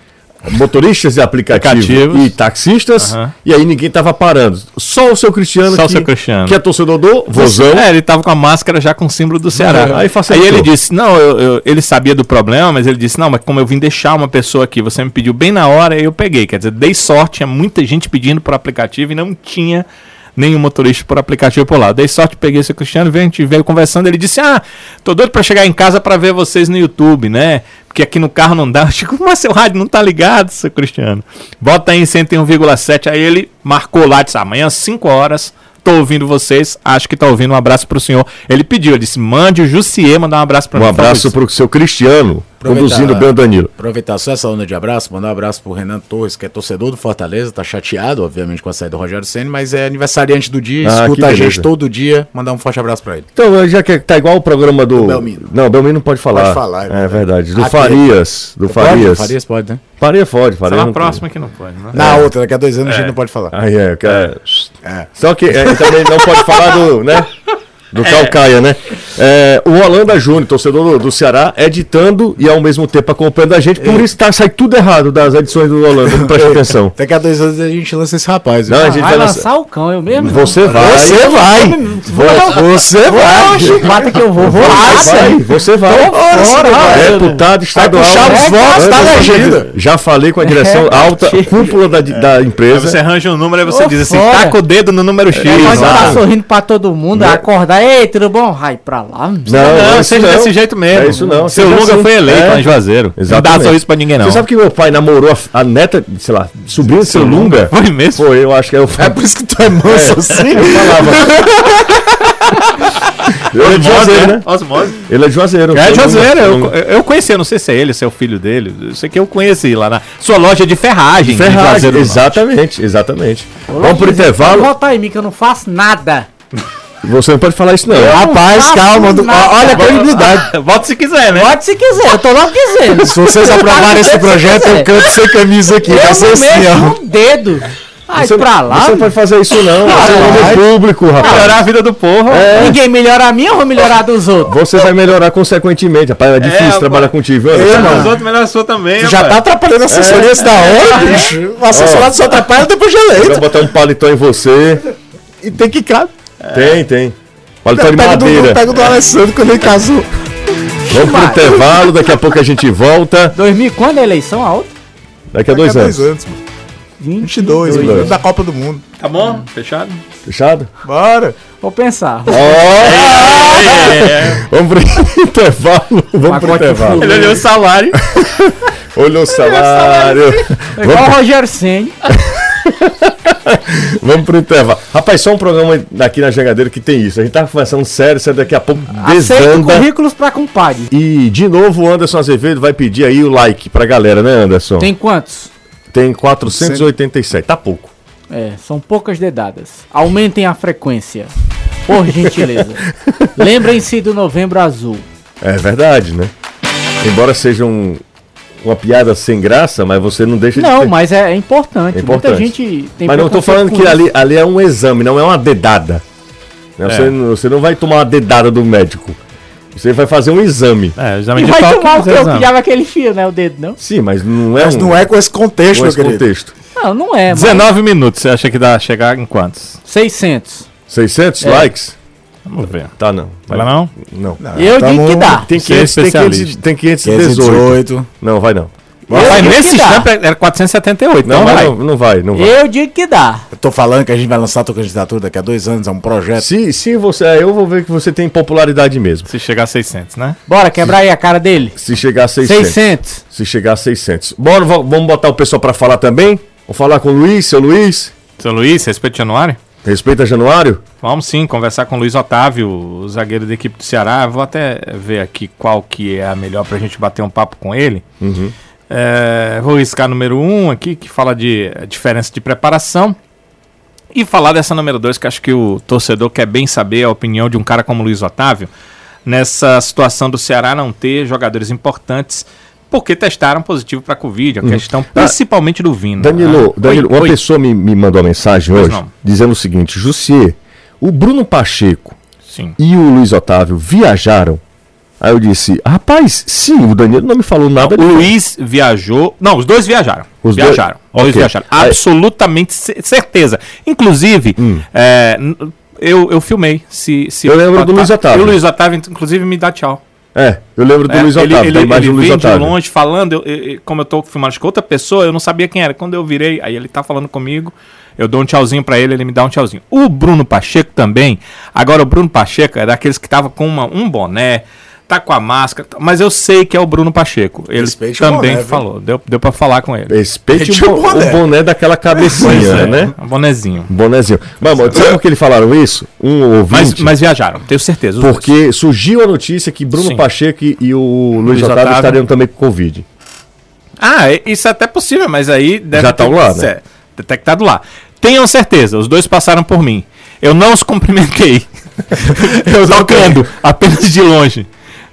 Speaker 1: motoristas de aplicativo
Speaker 4: Aplicativos.
Speaker 1: e taxistas,
Speaker 4: Aham.
Speaker 1: e aí ninguém estava parando. Só o seu Cristiano,
Speaker 4: Só o
Speaker 1: que,
Speaker 4: seu Cristiano.
Speaker 1: que é torcedor do Vozão.
Speaker 4: É, ele tava com a máscara já com o símbolo do Ceará.
Speaker 1: Aí facilitou.
Speaker 4: ele disse, não, eu- eu- ele sabia do problema, mas ele disse, não, mas como eu vim deixar uma pessoa aqui, você me pediu bem na hora, aí eu peguei. Quer dizer, dei sorte, tinha muita gente pedindo por aplicativo e não tinha nenhum motorista por aplicativo por lá. Dei sorte, peguei esse Cristiano, veio, a gente veio conversando, ele disse, ah, tô doido pra chegar em casa pra ver vocês no YouTube, né? Porque aqui no carro não dá. [laughs] Eu digo, mas seu rádio não tá ligado, seu Cristiano. Bota aí em 101,7. Aí ele marcou lá, disse, amanhã às 5 horas, tô ouvindo vocês, acho que tá ouvindo, um abraço pro senhor. Ele pediu, ele disse, mande o Jussier mandar um abraço pra
Speaker 1: Um
Speaker 4: mim.
Speaker 1: abraço
Speaker 4: Fala
Speaker 1: para o seu Cristiano. Conduzindo bem o Danilo.
Speaker 2: Aproveitar só essa onda de abraço, mandar um abraço pro Renan Torres, que é torcedor do Fortaleza, tá chateado, obviamente, com a saída do Rogério Senna, mas é aniversariante do dia,
Speaker 1: Ah,
Speaker 2: escuta a gente todo dia, mandar um forte abraço pra ele.
Speaker 1: Então, já que tá igual o programa do.
Speaker 2: Do Belmiro.
Speaker 1: Não, Belmiro não pode falar.
Speaker 2: Pode falar, é
Speaker 1: é
Speaker 2: verdade.
Speaker 1: verdade. Do
Speaker 2: Aquele-
Speaker 1: Farias. Do
Speaker 2: Pode?
Speaker 1: Farias.
Speaker 2: Farias pode, né?
Speaker 1: Faria pode,
Speaker 4: Só
Speaker 1: Faria.
Speaker 4: na
Speaker 1: não-
Speaker 4: próxima que não pode, né?
Speaker 2: Na outra, daqui a dois anos a gente não pode falar.
Speaker 1: Aí é, cara.
Speaker 2: É.
Speaker 1: Só que é, também não pode falar do, né? [laughs] Do Calcaia, né? É, o Holanda Júnior, torcedor do, do Ceará, editando e ao mesmo tempo acompanhando a gente. Por isso tá, sai tudo errado das edições do Holanda, [laughs] não presta atenção.
Speaker 2: Daqui a dois anos a gente lança esse rapaz.
Speaker 1: Não, a gente
Speaker 3: vai
Speaker 1: vai
Speaker 3: lançar
Speaker 1: lançar.
Speaker 3: o cão, eu mesmo?
Speaker 1: Você vai.
Speaker 2: Você vai! Você vai!
Speaker 3: Mata que eu vou, vou
Speaker 1: Você vai, você vai. Deputado estadual.
Speaker 2: puxar os
Speaker 1: É,
Speaker 2: votos da
Speaker 1: já-
Speaker 2: legenda.
Speaker 1: Já falei com a direção
Speaker 3: É,
Speaker 1: alta, cúpula da, da
Speaker 4: Aí
Speaker 1: empresa.
Speaker 4: você arranja um número, aí você diz assim,
Speaker 3: fora.
Speaker 4: taca o dedo no número X.
Speaker 3: Pode
Speaker 1: Exato.
Speaker 3: estar sorrindo pra todo mundo,
Speaker 1: Né?
Speaker 3: Acordar, ei, tudo bom? Vai pra lá.
Speaker 1: Não,
Speaker 4: Não,
Speaker 1: é isso
Speaker 4: seja
Speaker 1: não.
Speaker 4: desse jeito mesmo.
Speaker 1: É isso não.
Speaker 4: Seu
Speaker 1: seja
Speaker 4: Lunga
Speaker 1: assim.
Speaker 4: foi eleito
Speaker 1: É.
Speaker 4: lá em Juazeiro. Não
Speaker 1: Exatamente.
Speaker 4: dá sorriso pra ninguém, não.
Speaker 1: Você sabe que meu pai namorou a, a neta, sei lá, sobrinha de seu Lunga?
Speaker 4: Foi mesmo?
Speaker 1: Foi, eu acho que é o
Speaker 2: É por isso que tu é manso assim?
Speaker 1: Eu falava. [laughs] Ele é de Juazeiro, né?
Speaker 4: Osmose.
Speaker 1: Ele é de Juazeiro.
Speaker 4: É,
Speaker 1: Seu
Speaker 4: Juazeiro. Eu, eu conheci, eu não sei se é ele, se é o filho dele. Eu sei que eu conheci lá na sua loja de ferragem. de
Speaker 1: Ferragem,
Speaker 4: do Norte.
Speaker 1: exatamente, exatamente. Vamos pro intervalo.
Speaker 3: Volta aí, mim, que eu não faço nada.
Speaker 1: Você não pode falar isso, não.
Speaker 2: Rapaz,
Speaker 3: faço
Speaker 2: calma. do-. Olha a credibilidade.
Speaker 4: Volta se quiser, né?
Speaker 3: Pode se quiser, eu tô logo dizendo.
Speaker 2: Se vocês aprovarem esse projeto, eu canto sem camisa aqui. Vai
Speaker 3: Eu
Speaker 2: ser
Speaker 3: não
Speaker 2: assim, ó.
Speaker 3: um dedo. Ai,
Speaker 1: Você,
Speaker 3: pra lá.
Speaker 1: você não pode fazer isso, não. Você é um
Speaker 2: vai.
Speaker 1: homem público, rapaz.
Speaker 4: Melhorar a vida do povo.
Speaker 1: É.
Speaker 3: Ninguém melhora a minha, eu vou melhorar a dos outros.
Speaker 1: Você vai melhorar consequentemente, rapaz. É difícil
Speaker 4: rapaz.
Speaker 1: trabalhar contigo, viu?
Speaker 2: É,
Speaker 1: Anderson?
Speaker 2: mano.
Speaker 4: Os outros melhoram a sua também.
Speaker 2: Tu já
Speaker 4: rapaz.
Speaker 2: tá atrapalhando a assessoria da hora, bicho. O assessorado só atrapalha depois de
Speaker 1: Vai
Speaker 2: eleito.
Speaker 1: botar um paletó em você.
Speaker 2: E tem que cá.
Speaker 1: Tem, tem. Paletó de madeira.
Speaker 2: pega do Alessandro quando ele casou.
Speaker 1: Vamos pro intervalo, daqui a pouco a gente volta.
Speaker 3: 2000, quando é a eleição? A outra?
Speaker 1: Daqui a dois
Speaker 2: Daqui a
Speaker 1: anos.
Speaker 2: mano. 22,
Speaker 1: Dois
Speaker 2: mano.
Speaker 1: anos.
Speaker 2: Da Copa do Mundo.
Speaker 4: Tá bom? Fechado?
Speaker 1: Fechado?
Speaker 2: Bora.
Speaker 3: Vou pensar.
Speaker 4: É.
Speaker 1: Vamos pro [laughs] intervalo. Vamos pro intervalo.
Speaker 4: Ele olhou o salário.
Speaker 1: Olhou o salário.
Speaker 3: É igual o Rogério Senni. [laughs]
Speaker 1: Vamos pro intervalo. Rapaz, só um programa aqui na Jangadeira que tem isso. A gente tá conversando sério, sério, daqui a pouco
Speaker 3: Aceito
Speaker 1: desanda.
Speaker 3: currículos pra compadre.
Speaker 1: E de novo o Anderson Azevedo vai pedir aí o like pra galera, né, Anderson?
Speaker 3: Tem quantos?
Speaker 1: Tem 487. Tá pouco.
Speaker 3: É, são poucas dedadas. Aumentem a frequência. Por gentileza. [laughs] Lembrem-se do Novembro Azul.
Speaker 1: É verdade, né? Embora seja um- uma piada sem graça, mas você não deixa de
Speaker 3: Não, mas é, é importante.
Speaker 1: É importante.
Speaker 3: Muita gente tem
Speaker 1: Mas não tô
Speaker 3: preconceito
Speaker 1: falando que ali, ali é um exame, não é uma dedada. Né? Você,
Speaker 4: É.
Speaker 1: não- você não vai tomar uma dedada do médico. Você vai fazer um exame.
Speaker 4: É, exame
Speaker 3: E
Speaker 4: de
Speaker 3: vai
Speaker 4: toque.
Speaker 3: tomar o que? Eu
Speaker 4: exame.
Speaker 3: pilhava aquele fio, né? O dedo, não?
Speaker 1: Sim, mas não é
Speaker 2: Mas
Speaker 1: um,
Speaker 2: não é com esse contexto,
Speaker 1: com esse
Speaker 2: querido.
Speaker 1: contexto.
Speaker 3: Não, não é. Mas
Speaker 4: 19 minutos, você acha que dá chegar em quantos?
Speaker 3: 600.
Speaker 1: 600
Speaker 3: É.
Speaker 1: likes?
Speaker 4: Vamos ver.
Speaker 1: Tá, não.
Speaker 4: Vai lá não?
Speaker 1: Não.
Speaker 2: Não,
Speaker 3: Eu
Speaker 2: tamo-
Speaker 3: digo que dá.
Speaker 1: Tem
Speaker 4: Você é
Speaker 1: 500, tem 500,
Speaker 4: especialista.
Speaker 1: tem 518.
Speaker 2: 518.
Speaker 1: Não, vai não.
Speaker 4: Mas nesse instante era 478,
Speaker 1: Não,
Speaker 4: não
Speaker 1: vai, não, não vai, não vai.
Speaker 3: Eu digo que dá.
Speaker 2: Eu tô falando que a gente vai lançar a tua candidatura daqui a dois anos, é um projeto.
Speaker 1: Se, se você. é, Eu vou ver que você tem popularidade mesmo.
Speaker 4: Se chegar a 600, né?
Speaker 3: Bora quebrar aí a cara dele.
Speaker 1: Se chegar a 600.
Speaker 3: 600.
Speaker 1: Se chegar a 600. Bora, va- vamos botar o pessoal pra falar também? Vamos falar com o Luiz, seu Luiz.
Speaker 4: Seu Luiz, respeito Januário?
Speaker 1: Respeita Januário?
Speaker 4: Vamos sim, conversar com o Luiz Otávio, o zagueiro da equipe do Ceará. Vou até ver aqui qual que é a melhor pra gente bater um papo com ele.
Speaker 1: Uhum.
Speaker 4: É, vou riscar número 1 um aqui, que fala de diferença de preparação. E falar dessa número 2, que acho que o torcedor quer bem saber a opinião de um cara como Luiz Otávio, nessa situação do Ceará não ter jogadores importantes, porque testaram positivo para Covid, a questão principalmente do Vino.
Speaker 1: Uhum. Danilo,
Speaker 4: né?
Speaker 1: Danilo
Speaker 4: Oi,
Speaker 1: uma
Speaker 4: oi.
Speaker 1: pessoa me, me mandou uma mensagem
Speaker 4: Pois
Speaker 1: hoje
Speaker 4: não.
Speaker 1: dizendo o seguinte: Jussier, o Bruno Pacheco
Speaker 4: Sim.
Speaker 1: e o Luiz Otávio viajaram. Aí eu disse, rapaz, sim, o Danilo não me falou nada.
Speaker 4: O Luiz viajou. Não, os dois viajaram.
Speaker 1: Os dois-
Speaker 4: viajaram. Os dois
Speaker 1: Ok.
Speaker 4: viajaram.
Speaker 1: Aí-
Speaker 4: Absolutamente ce- certeza. Inclusive,
Speaker 1: Hum.
Speaker 4: é, eu, eu filmei. Se, se
Speaker 1: Eu lembro do Luiz Otávio.
Speaker 4: E o Luiz Otávio, inclusive, me dá tchau.
Speaker 1: É, eu lembro do
Speaker 4: É,
Speaker 1: Luiz Otávio,
Speaker 4: ele,
Speaker 1: da imagem
Speaker 4: ele
Speaker 1: do Luiz
Speaker 4: vem de
Speaker 1: Otávio.
Speaker 4: longe falando, eu- eu- como eu tô filmando que outra pessoa, eu não sabia quem era. Quando eu virei, aí ele tá falando comigo, eu dou um tchauzinho pra ele, ele me dá um tchauzinho. O Bruno Pacheco também, agora o Bruno Pacheco é daqueles que tava com uma- um boné, tá com a máscara, tá- mas eu sei que é o Bruno Pacheco. Ele
Speaker 2: Respeite
Speaker 4: também
Speaker 2: boné, viu?
Speaker 4: falou, deu, deu pra falar com ele.
Speaker 1: Respeite
Speaker 2: Respeite
Speaker 1: o,
Speaker 2: o
Speaker 1: bo-
Speaker 2: boné.
Speaker 1: o boné daquela cabecinha,
Speaker 4: é,
Speaker 1: né?
Speaker 4: um bonezinho.
Speaker 1: Bonézinho. Mas, mano, sabe por que eles falaram isso? Um ouvinte.
Speaker 4: Mas, mas viajaram, tenho certeza. os dois.
Speaker 1: Porque surgiu a notícia que Bruno
Speaker 4: Sim.
Speaker 1: Pacheco e, e o Luiz,
Speaker 4: Luiz
Speaker 1: Otávio,
Speaker 4: Otávio.
Speaker 1: estariam também com Covid.
Speaker 4: Ah, é- isso é até possível, mas aí deve
Speaker 1: Já tão lá, né?
Speaker 4: é, detectado lá. Tenham certeza, os dois passaram por mim. Eu não os cumprimentei. [laughs] eu tocando, [laughs] apenas de longe.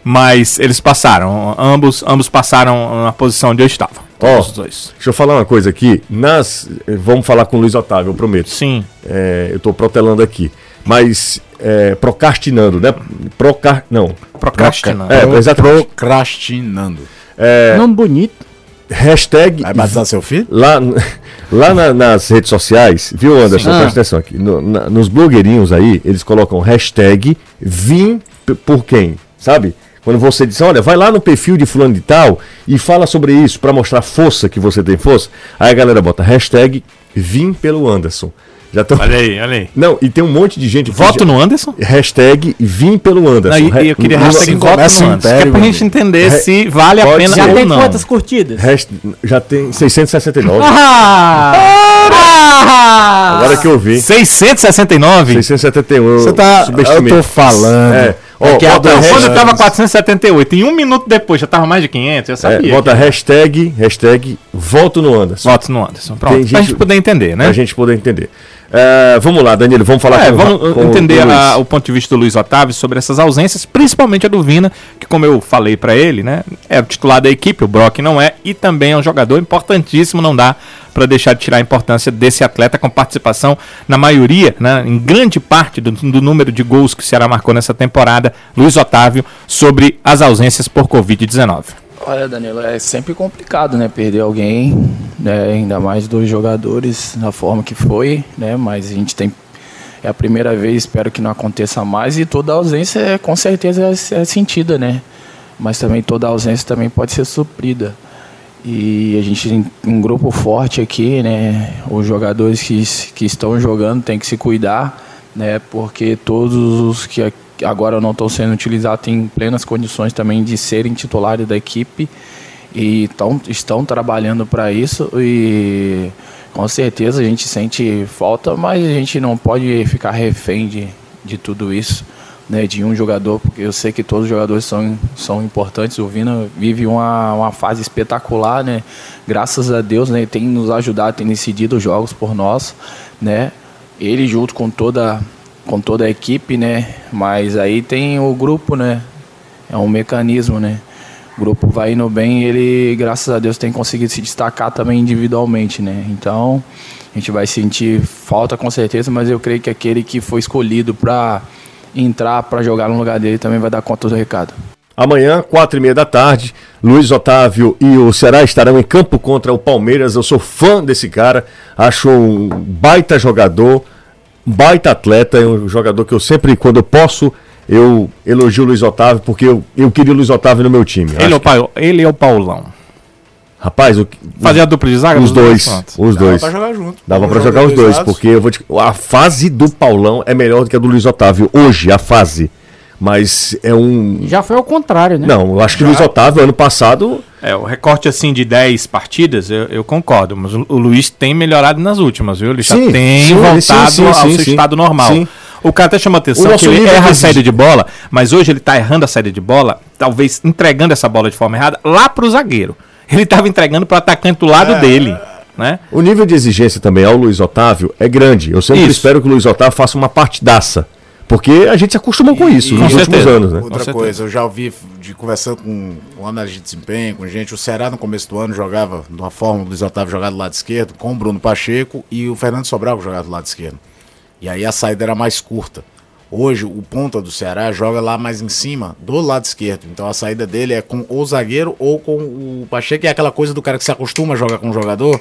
Speaker 4: Mas eles passaram, ambos, ambos passaram na posição onde eu estava.
Speaker 1: Ó,
Speaker 4: Os dois.
Speaker 1: Deixa eu falar uma coisa aqui. Nas, eh, vamos falar com o Luiz Otávio, eu prometo.
Speaker 4: Sim.
Speaker 1: É, eu tô protelando aqui. Mas é, procrastinando, né? Procar... Não.
Speaker 4: Procrastinando.
Speaker 1: É, exatamente.
Speaker 2: Procrastinando.
Speaker 1: É,
Speaker 3: Nome bonito.
Speaker 1: hashtag.
Speaker 2: Vai batizar seu filho?
Speaker 1: Lá, [laughs] lá na- nas redes sociais, viu, Anderson?
Speaker 3: Sim.
Speaker 1: Presta atenção aqui. No- na- nos blogueirinhos aí, eles colocam hashtag vim por quem, sabe? Quando você diz, olha, vai lá no perfil de fulano de tal e fala sobre isso pra mostrar força que você tem força. Aí a galera bota hashtag vim pelo Anderson. Já tô...
Speaker 4: Olha aí, olha aí.
Speaker 1: Não, e tem um monte de gente...
Speaker 4: Voto
Speaker 1: já-
Speaker 4: no Anderson?
Speaker 1: Hashtag vim pelo Anderson.
Speaker 4: Não, e, e eu queria hashtag voto no Anderson. Que é
Speaker 2: império,
Speaker 4: pra
Speaker 2: meu
Speaker 4: gente entender
Speaker 1: Re-
Speaker 4: se vale a pena
Speaker 1: ser.
Speaker 3: Já
Speaker 4: ou
Speaker 3: tem
Speaker 4: não.
Speaker 3: quantas curtidas?
Speaker 1: Hasht- Já tem 669.
Speaker 3: Ah! Ah!
Speaker 1: Agora que eu vi.
Speaker 4: 669?
Speaker 1: 671. eu
Speaker 2: Você tá. Eu tô falando.
Speaker 1: É.
Speaker 2: É que a
Speaker 1: bota
Speaker 2: dois
Speaker 1: hashtag-
Speaker 4: Quando eu tava
Speaker 2: anos.
Speaker 4: 478, em um minuto depois já tava mais de 500, eu
Speaker 1: É,
Speaker 4: sabia.
Speaker 1: bota
Speaker 4: que-
Speaker 1: hashtag, hashtag, voto no Anderson.
Speaker 4: Votos no Anderson. Pronto.
Speaker 1: Tem
Speaker 4: Pra
Speaker 1: gente-
Speaker 4: gente poder entender, né?
Speaker 1: Pra gente poder entender. É, vamos lá, Danilo, vamos falar
Speaker 4: É,
Speaker 1: com,
Speaker 4: vamos
Speaker 1: com
Speaker 4: entender
Speaker 1: o
Speaker 4: a- o ponto de vista do Luiz Otávio sobre essas ausências, principalmente a do Vina, que como eu falei pra ele, né, é o titular da equipe, o Brock não é, e também é um jogador importantíssimo, não dá pra deixar de tirar a importância desse atleta com participação na maioria, né, em grande parte do, do número de gols que o Ceará marcou nessa temporada, Luiz Otávio, sobre as ausências por Covid-19.
Speaker 5: Olha, Danilo, é sempre complicado, né? Perder alguém, né? ainda mais dois jogadores da forma que foi, né? Mas a gente tem. É a primeira vez, espero que não aconteça mais. E toda ausência, é, com certeza, é, é sentida, né? Mas também toda ausência também pode ser suprida. E a gente tem um grupo forte aqui, né? Os jogadores que, que estão jogando têm que se cuidar, né? Porque todos os que agora não estão sendo utilizados têm plenas condições também de serem titulares da equipe e tão, estão trabalhando para isso e com certeza a gente sente falta, mas a gente não pode ficar refém de, de tudo isso, né, de um jogador, porque eu sei que todos os jogadores são, são importantes. O Vina vive uma, uma fase espetacular, né? Graças a Deus, né, tem nos ajudado, tem decidido os jogos por nós, né? Ele junto com toda com toda a equipe, né? Mas aí tem o grupo, né? É um mecanismo, né? O grupo vai indo bem ele, graças a Deus, tem conseguido se destacar também individualmente, né? Então, a gente vai sentir falta com certeza, mas eu creio que aquele que foi escolhido para entrar, para jogar no lugar dele, também vai dar conta do recado.
Speaker 1: Amanhã, quatro e meia da tarde, Luiz Otávio e o Ceará estarão em campo contra o Palmeiras. Eu sou fã desse cara, acho um baita jogador, baita atleta, é um jogador que eu sempre, quando eu posso, eu elogio o Luiz Otávio, porque eu, eu queria o Luiz Otávio no meu time.
Speaker 4: Ele é, o Paulo, ele é o Paulão.
Speaker 1: Rapaz, o,
Speaker 4: Fazer a dupla de zaga?
Speaker 1: os dois, os
Speaker 2: Dava
Speaker 1: dois.
Speaker 2: pra jogar junto.
Speaker 1: Dava pra
Speaker 2: joga
Speaker 1: jogar os dois, porque eu vou te... a fase do Paulão é melhor do que a do Luiz Otávio hoje, a fase. Mas é um
Speaker 3: Já foi ao contrário, né?
Speaker 1: Não, eu acho que o Luiz Otávio ano passado
Speaker 4: É, o recorte assim de 10 partidas, eu, eu concordo, mas o, o Luiz tem melhorado nas últimas, viu? Ele já
Speaker 1: Sim,
Speaker 4: tem
Speaker 1: sim,
Speaker 4: voltado
Speaker 1: sim, sim,
Speaker 4: ao
Speaker 1: sim,
Speaker 4: seu
Speaker 1: sim.
Speaker 4: estado normal.
Speaker 1: Sim.
Speaker 4: O cara até chama atenção
Speaker 1: O
Speaker 4: que ele erra a
Speaker 1: de
Speaker 4: saída de bola, mas hoje ele tá errando a saída de bola, talvez entregando essa bola de forma errada lá pro zagueiro. Ele tava entregando pro atacante do
Speaker 1: É.
Speaker 4: lado dele, né?
Speaker 1: O nível de exigência também ao Luiz Otávio é grande. Eu sempre
Speaker 4: Isso.
Speaker 1: espero que o Luiz Otávio faça uma partidaça. Porque a gente se acostumou com isso
Speaker 2: E-
Speaker 1: nos
Speaker 4: com
Speaker 1: últimos
Speaker 4: certeza.
Speaker 1: anos, né?
Speaker 4: Com
Speaker 2: Outra
Speaker 4: certeza.
Speaker 2: coisa, eu já ouvi de conversando com, com análise de desempenho, com gente, o Ceará no começo do ano jogava de uma forma, o Luiz Otávio jogava do lado esquerdo, com o Bruno Pacheco e o Fernando Sobral jogava do lado esquerdo. E aí a saída era mais curta. Hoje, o ponta do Ceará joga lá mais em cima, do lado esquerdo. Então a saída dele é com o zagueiro ou com o Pacheco, que é aquela coisa do cara que se acostuma a jogar com o jogador.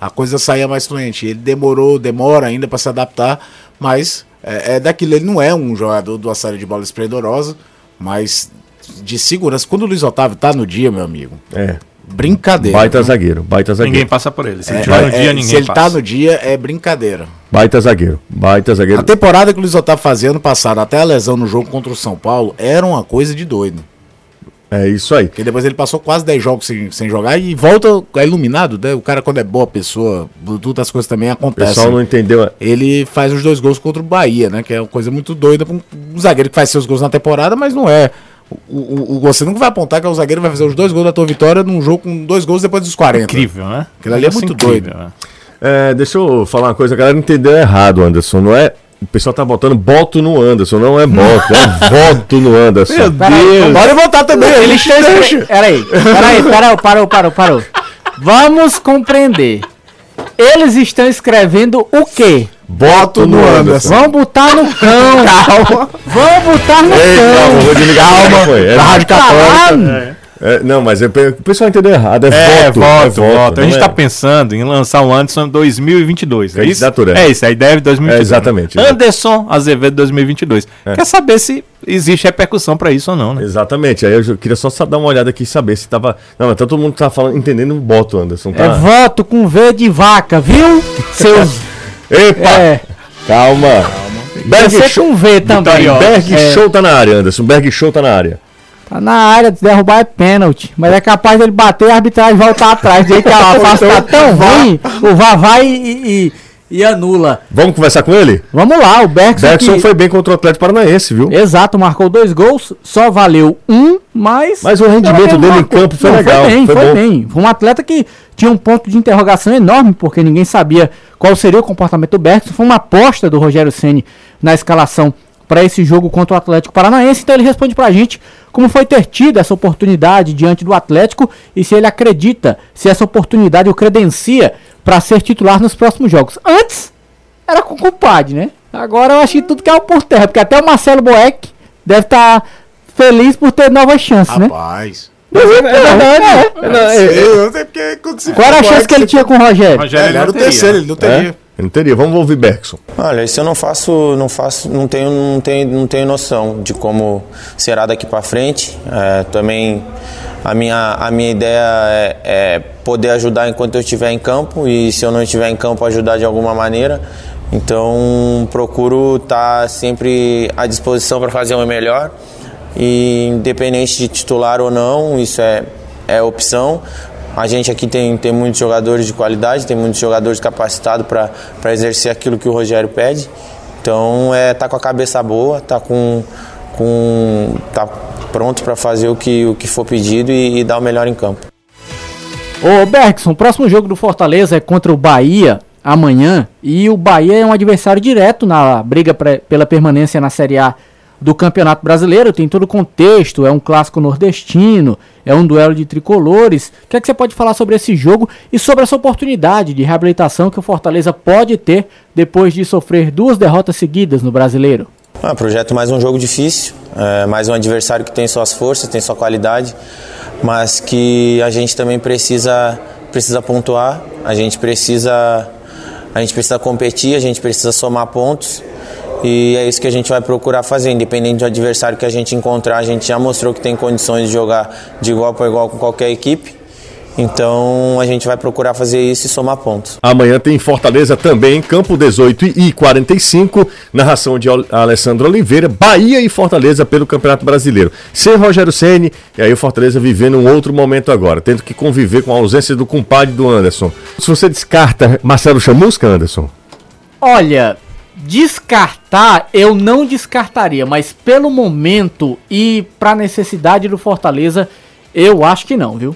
Speaker 2: A coisa saía mais fluente. Ele demorou, demora ainda para se adaptar, mas é, é daquilo. Ele não é um jogador de uma série de bola esplendorosa, mas de segurança. Quando o Luiz Otávio tá no dia, meu amigo,
Speaker 1: É.
Speaker 2: brincadeira.
Speaker 1: Baita zagueiro, baita
Speaker 4: Ninguém
Speaker 1: zagueiro.
Speaker 4: passa por ele. Se ele
Speaker 2: É,
Speaker 4: tiver no
Speaker 2: é,
Speaker 4: dia, ninguém
Speaker 2: se ele
Speaker 4: passa.
Speaker 2: tá no dia, é brincadeira.
Speaker 1: Baita zagueiro, baita zagueiro.
Speaker 2: A temporada que o Luiz Otávio fazia ano passado, até a lesão no jogo contra o São Paulo, era uma coisa de doido.
Speaker 1: É isso aí.
Speaker 2: Porque depois ele passou quase 10 jogos sem, sem jogar e volta é iluminado, né? O cara, quando é boa pessoa, tudo as coisas também
Speaker 1: O
Speaker 2: acontecem.
Speaker 1: pessoal não entendeu.
Speaker 2: Ele faz os dois gols contra o Bahia, né? Que é uma coisa muito doida pra um zagueiro que faz seus gols na temporada, mas não é. O, o, o- você nunca vai apontar que é o zagueiro que vai fazer os dois gols da tua vitória num jogo com dois gols depois dos 40.
Speaker 4: Incrível, né?
Speaker 2: Aquilo ali é muito
Speaker 4: incrível,
Speaker 2: doido.
Speaker 4: né?
Speaker 1: É, deixa eu falar uma coisa, a galera entendeu errado, Anderson. Não é. O pessoal tá botando boto no Anderson, não é boto, é voto no Anderson.
Speaker 4: Meu
Speaker 3: Peraí,
Speaker 4: Deus.
Speaker 2: Pode voltar também,
Speaker 3: Ele está escre... Peraí, peraí, parou, parou, parou, parou. Vamos compreender. Eles estão escrevendo o quê?
Speaker 1: Boto no Anderson.
Speaker 3: Vamos botar no cão. Calma. Vamos botar no
Speaker 1: Ei, calma,
Speaker 3: cão.
Speaker 1: vou desligar microfone. É,
Speaker 2: Rádio Católica.
Speaker 1: É, não, mas é- o pessoal entendeu errado. É,
Speaker 4: É,
Speaker 1: voto.
Speaker 4: voto,
Speaker 1: é
Speaker 4: voto. A gente
Speaker 1: não
Speaker 4: tá
Speaker 1: é-
Speaker 4: pensando em lançar o Anderson em 2022. É isso?
Speaker 1: Candidatura.
Speaker 4: É isso, a ideia é 2022.
Speaker 1: É, exatamente, exato.
Speaker 4: Anderson Azevedo 2022. Quer saber se existe repercussão pra isso ou não, né?
Speaker 1: Exatamente. Aí eu queria só dar uma olhada aqui e saber se tava. Não, mas tá todo mundo tá falando, entendendo o boto, Anderson. Tá?
Speaker 3: É voto com V de vaca, viu? Seus. [laughs]
Speaker 1: Epa!
Speaker 3: É.
Speaker 1: Calma.
Speaker 3: Deve ser com V também.
Speaker 1: Berg
Speaker 3: É.
Speaker 1: Show tá na área, Anderson. Berg Show tá na área.
Speaker 3: Tá na área, de derrubar é pênalti. Mas é capaz dele bater e a arbitragem voltar atrás. Dizer que a [laughs] face tá tão ruim, o VAR vai e, e- e anula.
Speaker 1: Vamos conversar com ele?
Speaker 3: Vamos lá, o Bergson.
Speaker 1: Bergson
Speaker 3: que-
Speaker 1: foi bem contra o Atlético Paranaense, viu?
Speaker 3: Exato, marcou dois gols, só valeu um, mas.
Speaker 1: Mas o rendimento dele em
Speaker 3: marcou.
Speaker 1: campo foi
Speaker 3: Não,
Speaker 1: legal,
Speaker 3: Foi bem,
Speaker 1: foi
Speaker 3: foi,
Speaker 1: bom.
Speaker 3: bem. Foi um atleta que tinha um ponto de interrogação enorme, porque ninguém sabia qual seria o comportamento do Bergson. Foi uma aposta do Rogério Ceni na escalação para esse jogo contra o Atlético Paranaense. Então ele responde pra gente como foi ter tido essa oportunidade diante do Atlético e se ele acredita se essa oportunidade o credencia para ser titular nos próximos jogos. Antes era com o compadre, né? Agora eu acho que tudo caiu por terra, porque até o Marcelo Boeck deve estar feliz por ter novas chances, né?
Speaker 2: Rapaz.
Speaker 3: É verdade.
Speaker 2: Eu não sei porque quando se
Speaker 3: Qual era a chance que ele tinha com o Rogério?
Speaker 4: Rogério
Speaker 2: Ele
Speaker 4: não
Speaker 2: o
Speaker 4: teria.
Speaker 2: terceiro, ele não
Speaker 1: É?
Speaker 2: teria.
Speaker 1: Ele teria. Vamos ouvir Bergson.
Speaker 6: Olha, isso eu não faço, não faço, não tenho, não tenho, não tenho noção de como será daqui para frente. É, também a minha, a minha ideia é, é poder ajudar enquanto eu estiver em campo e se eu não estiver em campo ajudar de alguma maneira. Então procuro estar sempre à disposição para fazer o melhor e independente de titular ou não, isso é, é opção. A gente aqui tem, tem muitos jogadores de qualidade, tem muitos jogadores capacitados para exercer aquilo que o Rogério pede. Então é tá com a cabeça boa, tá com, com tá pronto para fazer o que, o que for pedido e, e dar o melhor em campo.
Speaker 3: Ô Bergson, o próximo jogo do Fortaleza é contra o Bahia amanhã. E o Bahia é um adversário direto na briga pre- pela permanência na Série A do Campeonato Brasileiro. Tem todo o contexto, é um clássico nordestino, é um duelo de tricolores. O que é que você pode falar sobre esse jogo e sobre essa oportunidade de reabilitação que o Fortaleza pode ter depois de sofrer duas derrotas seguidas no Brasileiro?
Speaker 6: Ah, projeto mais um jogo difícil, é, mais um adversário que tem suas forças, tem sua qualidade, mas que a gente também precisa precisa pontuar, a gente precisa a gente precisa competir, a gente precisa somar pontos e é isso que a gente vai procurar fazer, independente do adversário que a gente encontrar, a gente já mostrou que tem condições de jogar de igual para igual com qualquer equipe. Então a gente vai procurar fazer isso e somar pontos.
Speaker 1: Amanhã tem Fortaleza também, campo 18 e 45, narração de Alessandro Oliveira, Bahia e Fortaleza pelo Campeonato Brasileiro. Sem Rogério Ceni e aí o Fortaleza vivendo um outro momento agora, tendo que conviver com a ausência do compadre do Anderson. Se você descarta Marcelo Chamusca, Anderson,
Speaker 3: Olha, descartar eu não descartaria, mas pelo momento e pra necessidade do Fortaleza, eu acho que não, viu?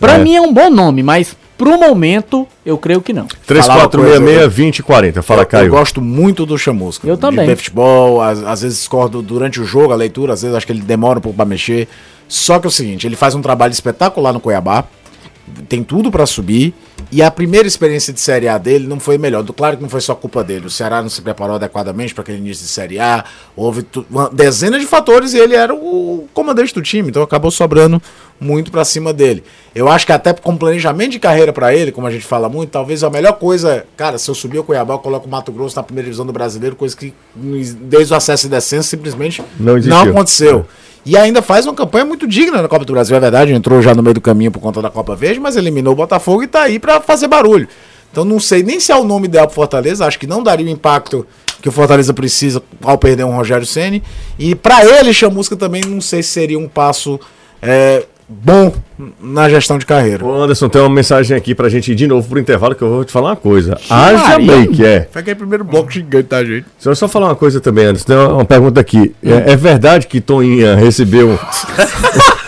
Speaker 3: Pra
Speaker 1: É.
Speaker 3: mim é um bom nome, mas pro momento eu creio que não.
Speaker 1: 3466-2040. Fala,
Speaker 2: Eu
Speaker 1: Caio.
Speaker 2: gosto muito do Chamusca.
Speaker 3: Eu também.
Speaker 2: De futebol, às, às vezes discordo durante o jogo, a leitura, às vezes acho que ele demora um pouco pra mexer. Só que é o seguinte, ele faz um trabalho espetacular no Cuiabá, tem tudo pra subir, e a primeira experiência de Série A dele não foi melhor. Claro que não foi só culpa dele, o Ceará não se preparou adequadamente para aquele início de Série A, houve tu- uma dezena de fatores e ele era o comandante do time, então acabou sobrando muito pra cima dele. Eu acho que até com planejamento de carreira pra ele, como a gente fala muito, talvez a melhor coisa, cara, se eu subir o Cuiabá, eu coloco o Mato Grosso na primeira divisão do brasileiro, coisa que desde o acesso e descenso simplesmente
Speaker 1: Não existiu.
Speaker 2: aconteceu. E ainda faz uma campanha muito digna na Copa do Brasil, é verdade, entrou já no meio do caminho por conta da Copa Verde, mas eliminou o Botafogo e tá aí pra fazer barulho. Então não sei nem se é o nome ideal pro Fortaleza, acho que não daria o impacto que o Fortaleza precisa ao perder um Rogério Ceni E pra ele, Chamusca também não sei se seria um passo é, bom na gestão de carreira.
Speaker 1: Ô Anderson, tem uma mensagem aqui pra gente ir de novo pro intervalo que eu vou te falar uma coisa. Haja bem que é.
Speaker 2: Foi aquele primeiro bloco gigante, tá, gente?
Speaker 1: Deixa eu só falar uma coisa também, Anderson. Tem uma, uma pergunta aqui. É, é verdade que Toninha recebeu [laughs]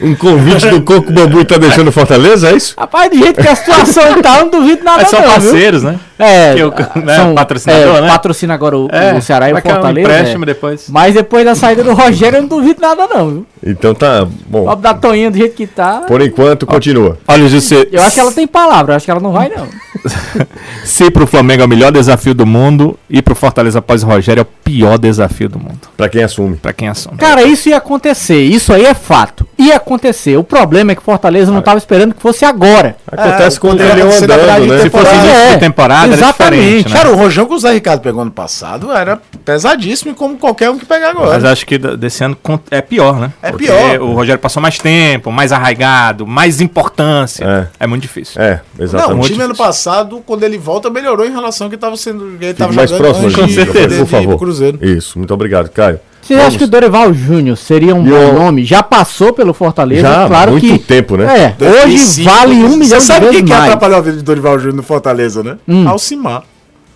Speaker 1: um convite do Coco Bambu e tá deixando Fortaleza, é isso?
Speaker 3: Rapaz, de jeito que a situação tá, eu não duvido nada
Speaker 4: Mas são
Speaker 3: não, viu?
Speaker 4: parceiros, né?
Speaker 3: É,
Speaker 4: Que o- né,
Speaker 3: são,
Speaker 4: patrocinador,
Speaker 3: é,
Speaker 4: né?
Speaker 3: Patrocina agora o, o Ceará e o
Speaker 4: que é um
Speaker 3: Fortaleza.
Speaker 4: empréstimo
Speaker 3: é.
Speaker 4: depois.
Speaker 3: Mas depois da saída do [laughs] Rogério, eu não duvido nada não, viu?
Speaker 1: Então tá bom.
Speaker 3: O da Toninha do jeito que tá.
Speaker 1: Por enquanto, continua.
Speaker 4: Olha, José,
Speaker 3: Eu acho que ela tem palavra, eu acho que ela não vai não. [laughs]
Speaker 4: se pro Flamengo é o melhor desafio do mundo e pro Fortaleza após o Rogério é o pior desafio do mundo.
Speaker 1: Pra quem assume.
Speaker 4: Pra quem assume.
Speaker 3: Cara, isso ia acontecer, isso aí é fato. Ia acontecer. O problema é que o Fortaleza não tava esperando que fosse agora.
Speaker 1: Acontece
Speaker 2: É,
Speaker 1: quando ele andando, né?
Speaker 4: Se fosse
Speaker 2: temporada.
Speaker 4: início
Speaker 3: É,
Speaker 4: de temporada,
Speaker 3: exatamente.
Speaker 4: era diferente, né?
Speaker 2: Cara, o rojão que o Zé Ricardo pegou ano passado era pesadíssimo, como qualquer um que pegar agora.
Speaker 4: Mas acho que desse ano é pior, né?
Speaker 2: É
Speaker 4: Porque
Speaker 2: pior.
Speaker 4: O Rogério passou mais tempo, mais arraigado, mais importância. É, muito difícil.
Speaker 1: É,
Speaker 2: Não, o
Speaker 1: exatamente.
Speaker 2: time ano passado, quando ele volta, melhorou em relação ao que estava sendo. Ele tava
Speaker 1: mais
Speaker 2: jogando
Speaker 1: próximo,
Speaker 2: antes
Speaker 1: Gil,
Speaker 2: de-
Speaker 1: por favor.
Speaker 2: Cruzeiro.
Speaker 1: Isso, muito obrigado, Caio.
Speaker 3: Você acha que o Dorival Júnior seria um bom
Speaker 1: o-
Speaker 3: nome? Já passou pelo Fortaleza,
Speaker 1: Já
Speaker 3: claro
Speaker 1: muito
Speaker 3: que.
Speaker 1: tempo, né?
Speaker 3: É, hoje
Speaker 2: 2005,
Speaker 3: vale um milhão
Speaker 2: Você
Speaker 3: de
Speaker 2: sabe
Speaker 3: vezes
Speaker 2: quem que
Speaker 3: mais.
Speaker 2: atrapalhou a vida de Dorival Júnior no Fortaleza, né? Alcimar.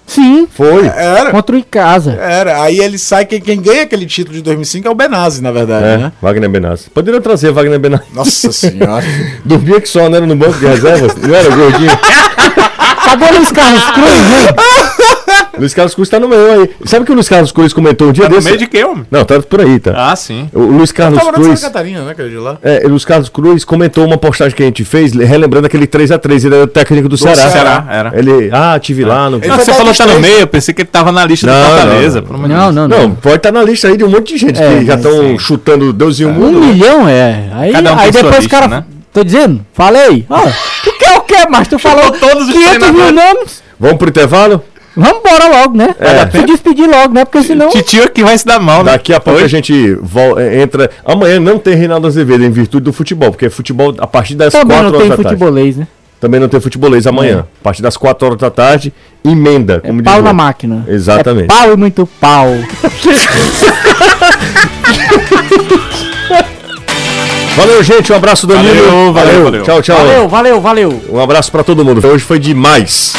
Speaker 3: Sim,
Speaker 1: Foi.
Speaker 2: Era.
Speaker 3: contra o Icasa.
Speaker 2: Era. Aí ele sai, quem, quem ganha aquele título de 2005 é o Benazzi, na verdade,
Speaker 1: É,
Speaker 2: né?
Speaker 1: Wagner Benassi. Poderia trazer Wagner Benassi.
Speaker 2: Nossa [laughs] senhora.
Speaker 1: Dormia que só, não era no banco de reservas? Não era gordinho? [laughs]
Speaker 3: Cadê o Luiz Carlos Cruz? [laughs]
Speaker 1: Luiz Carlos Cruz tá no meio aí. Sabe o que o Luiz Carlos Cruz comentou um dia
Speaker 4: Tá no
Speaker 1: desse?
Speaker 4: meio de quê, homem?
Speaker 1: Não, tá por aí, tá.
Speaker 4: Ah, sim.
Speaker 1: O Luiz Carlos
Speaker 2: Tava morando em
Speaker 1: Cruz.
Speaker 2: Santa Catarina, né, que é de lá?
Speaker 1: É, o Luiz Carlos Cruz comentou uma postagem que a gente fez, relembrando aquele 3x3. Ele era o técnico do, Ceará.
Speaker 4: Ceará, era.
Speaker 1: Ele, ah, tive lá no.
Speaker 2: Ele
Speaker 4: Não, você falou que tá no meio, eu pensei que ele tava na lista
Speaker 1: Não,
Speaker 4: do Fortaleza.
Speaker 1: não,
Speaker 3: Não, não, não.
Speaker 1: Não, pode estar na lista aí de um monte de gente
Speaker 3: É,
Speaker 1: que já estão chutando Deus e o
Speaker 3: Um
Speaker 1: mundo. né?
Speaker 3: milhão é. Aí,
Speaker 4: Cada um
Speaker 3: aí depois o cara.
Speaker 4: né?
Speaker 3: Tô dizendo? Falei. Ó, tu quer o quê, mas tu falou
Speaker 4: todos os
Speaker 3: 500 mil nomes.
Speaker 1: Vamos pro intervalo?
Speaker 3: Vamos embora logo, né?
Speaker 1: É.
Speaker 3: Se despedir logo, né? Porque senão.
Speaker 4: Titio é que vai se dar mal, né?
Speaker 1: Daqui a pouco
Speaker 4: Oi?
Speaker 1: a gente vol- eh, entra. Amanhã não tem Reinaldo Azevedo em virtude do futebol, porque futebol a partir das
Speaker 3: Também
Speaker 1: 4
Speaker 3: não
Speaker 1: horas
Speaker 3: tem
Speaker 1: da tarde.
Speaker 3: futebolês, né?
Speaker 1: Também não tem futebolês amanhã. A partir das 4 horas da tarde, emenda.
Speaker 3: É
Speaker 1: Como
Speaker 3: pau
Speaker 1: diz
Speaker 3: na máquina.
Speaker 1: Exatamente.
Speaker 3: É pau e muito pau. [laughs]
Speaker 1: Valeu, gente. Um abraço, Danilo.
Speaker 4: Valeu, valeu, valeu.
Speaker 1: Tchau, tchau.
Speaker 3: Valeu, valeu, valeu.
Speaker 1: Um abraço pra todo mundo. Hoje foi demais.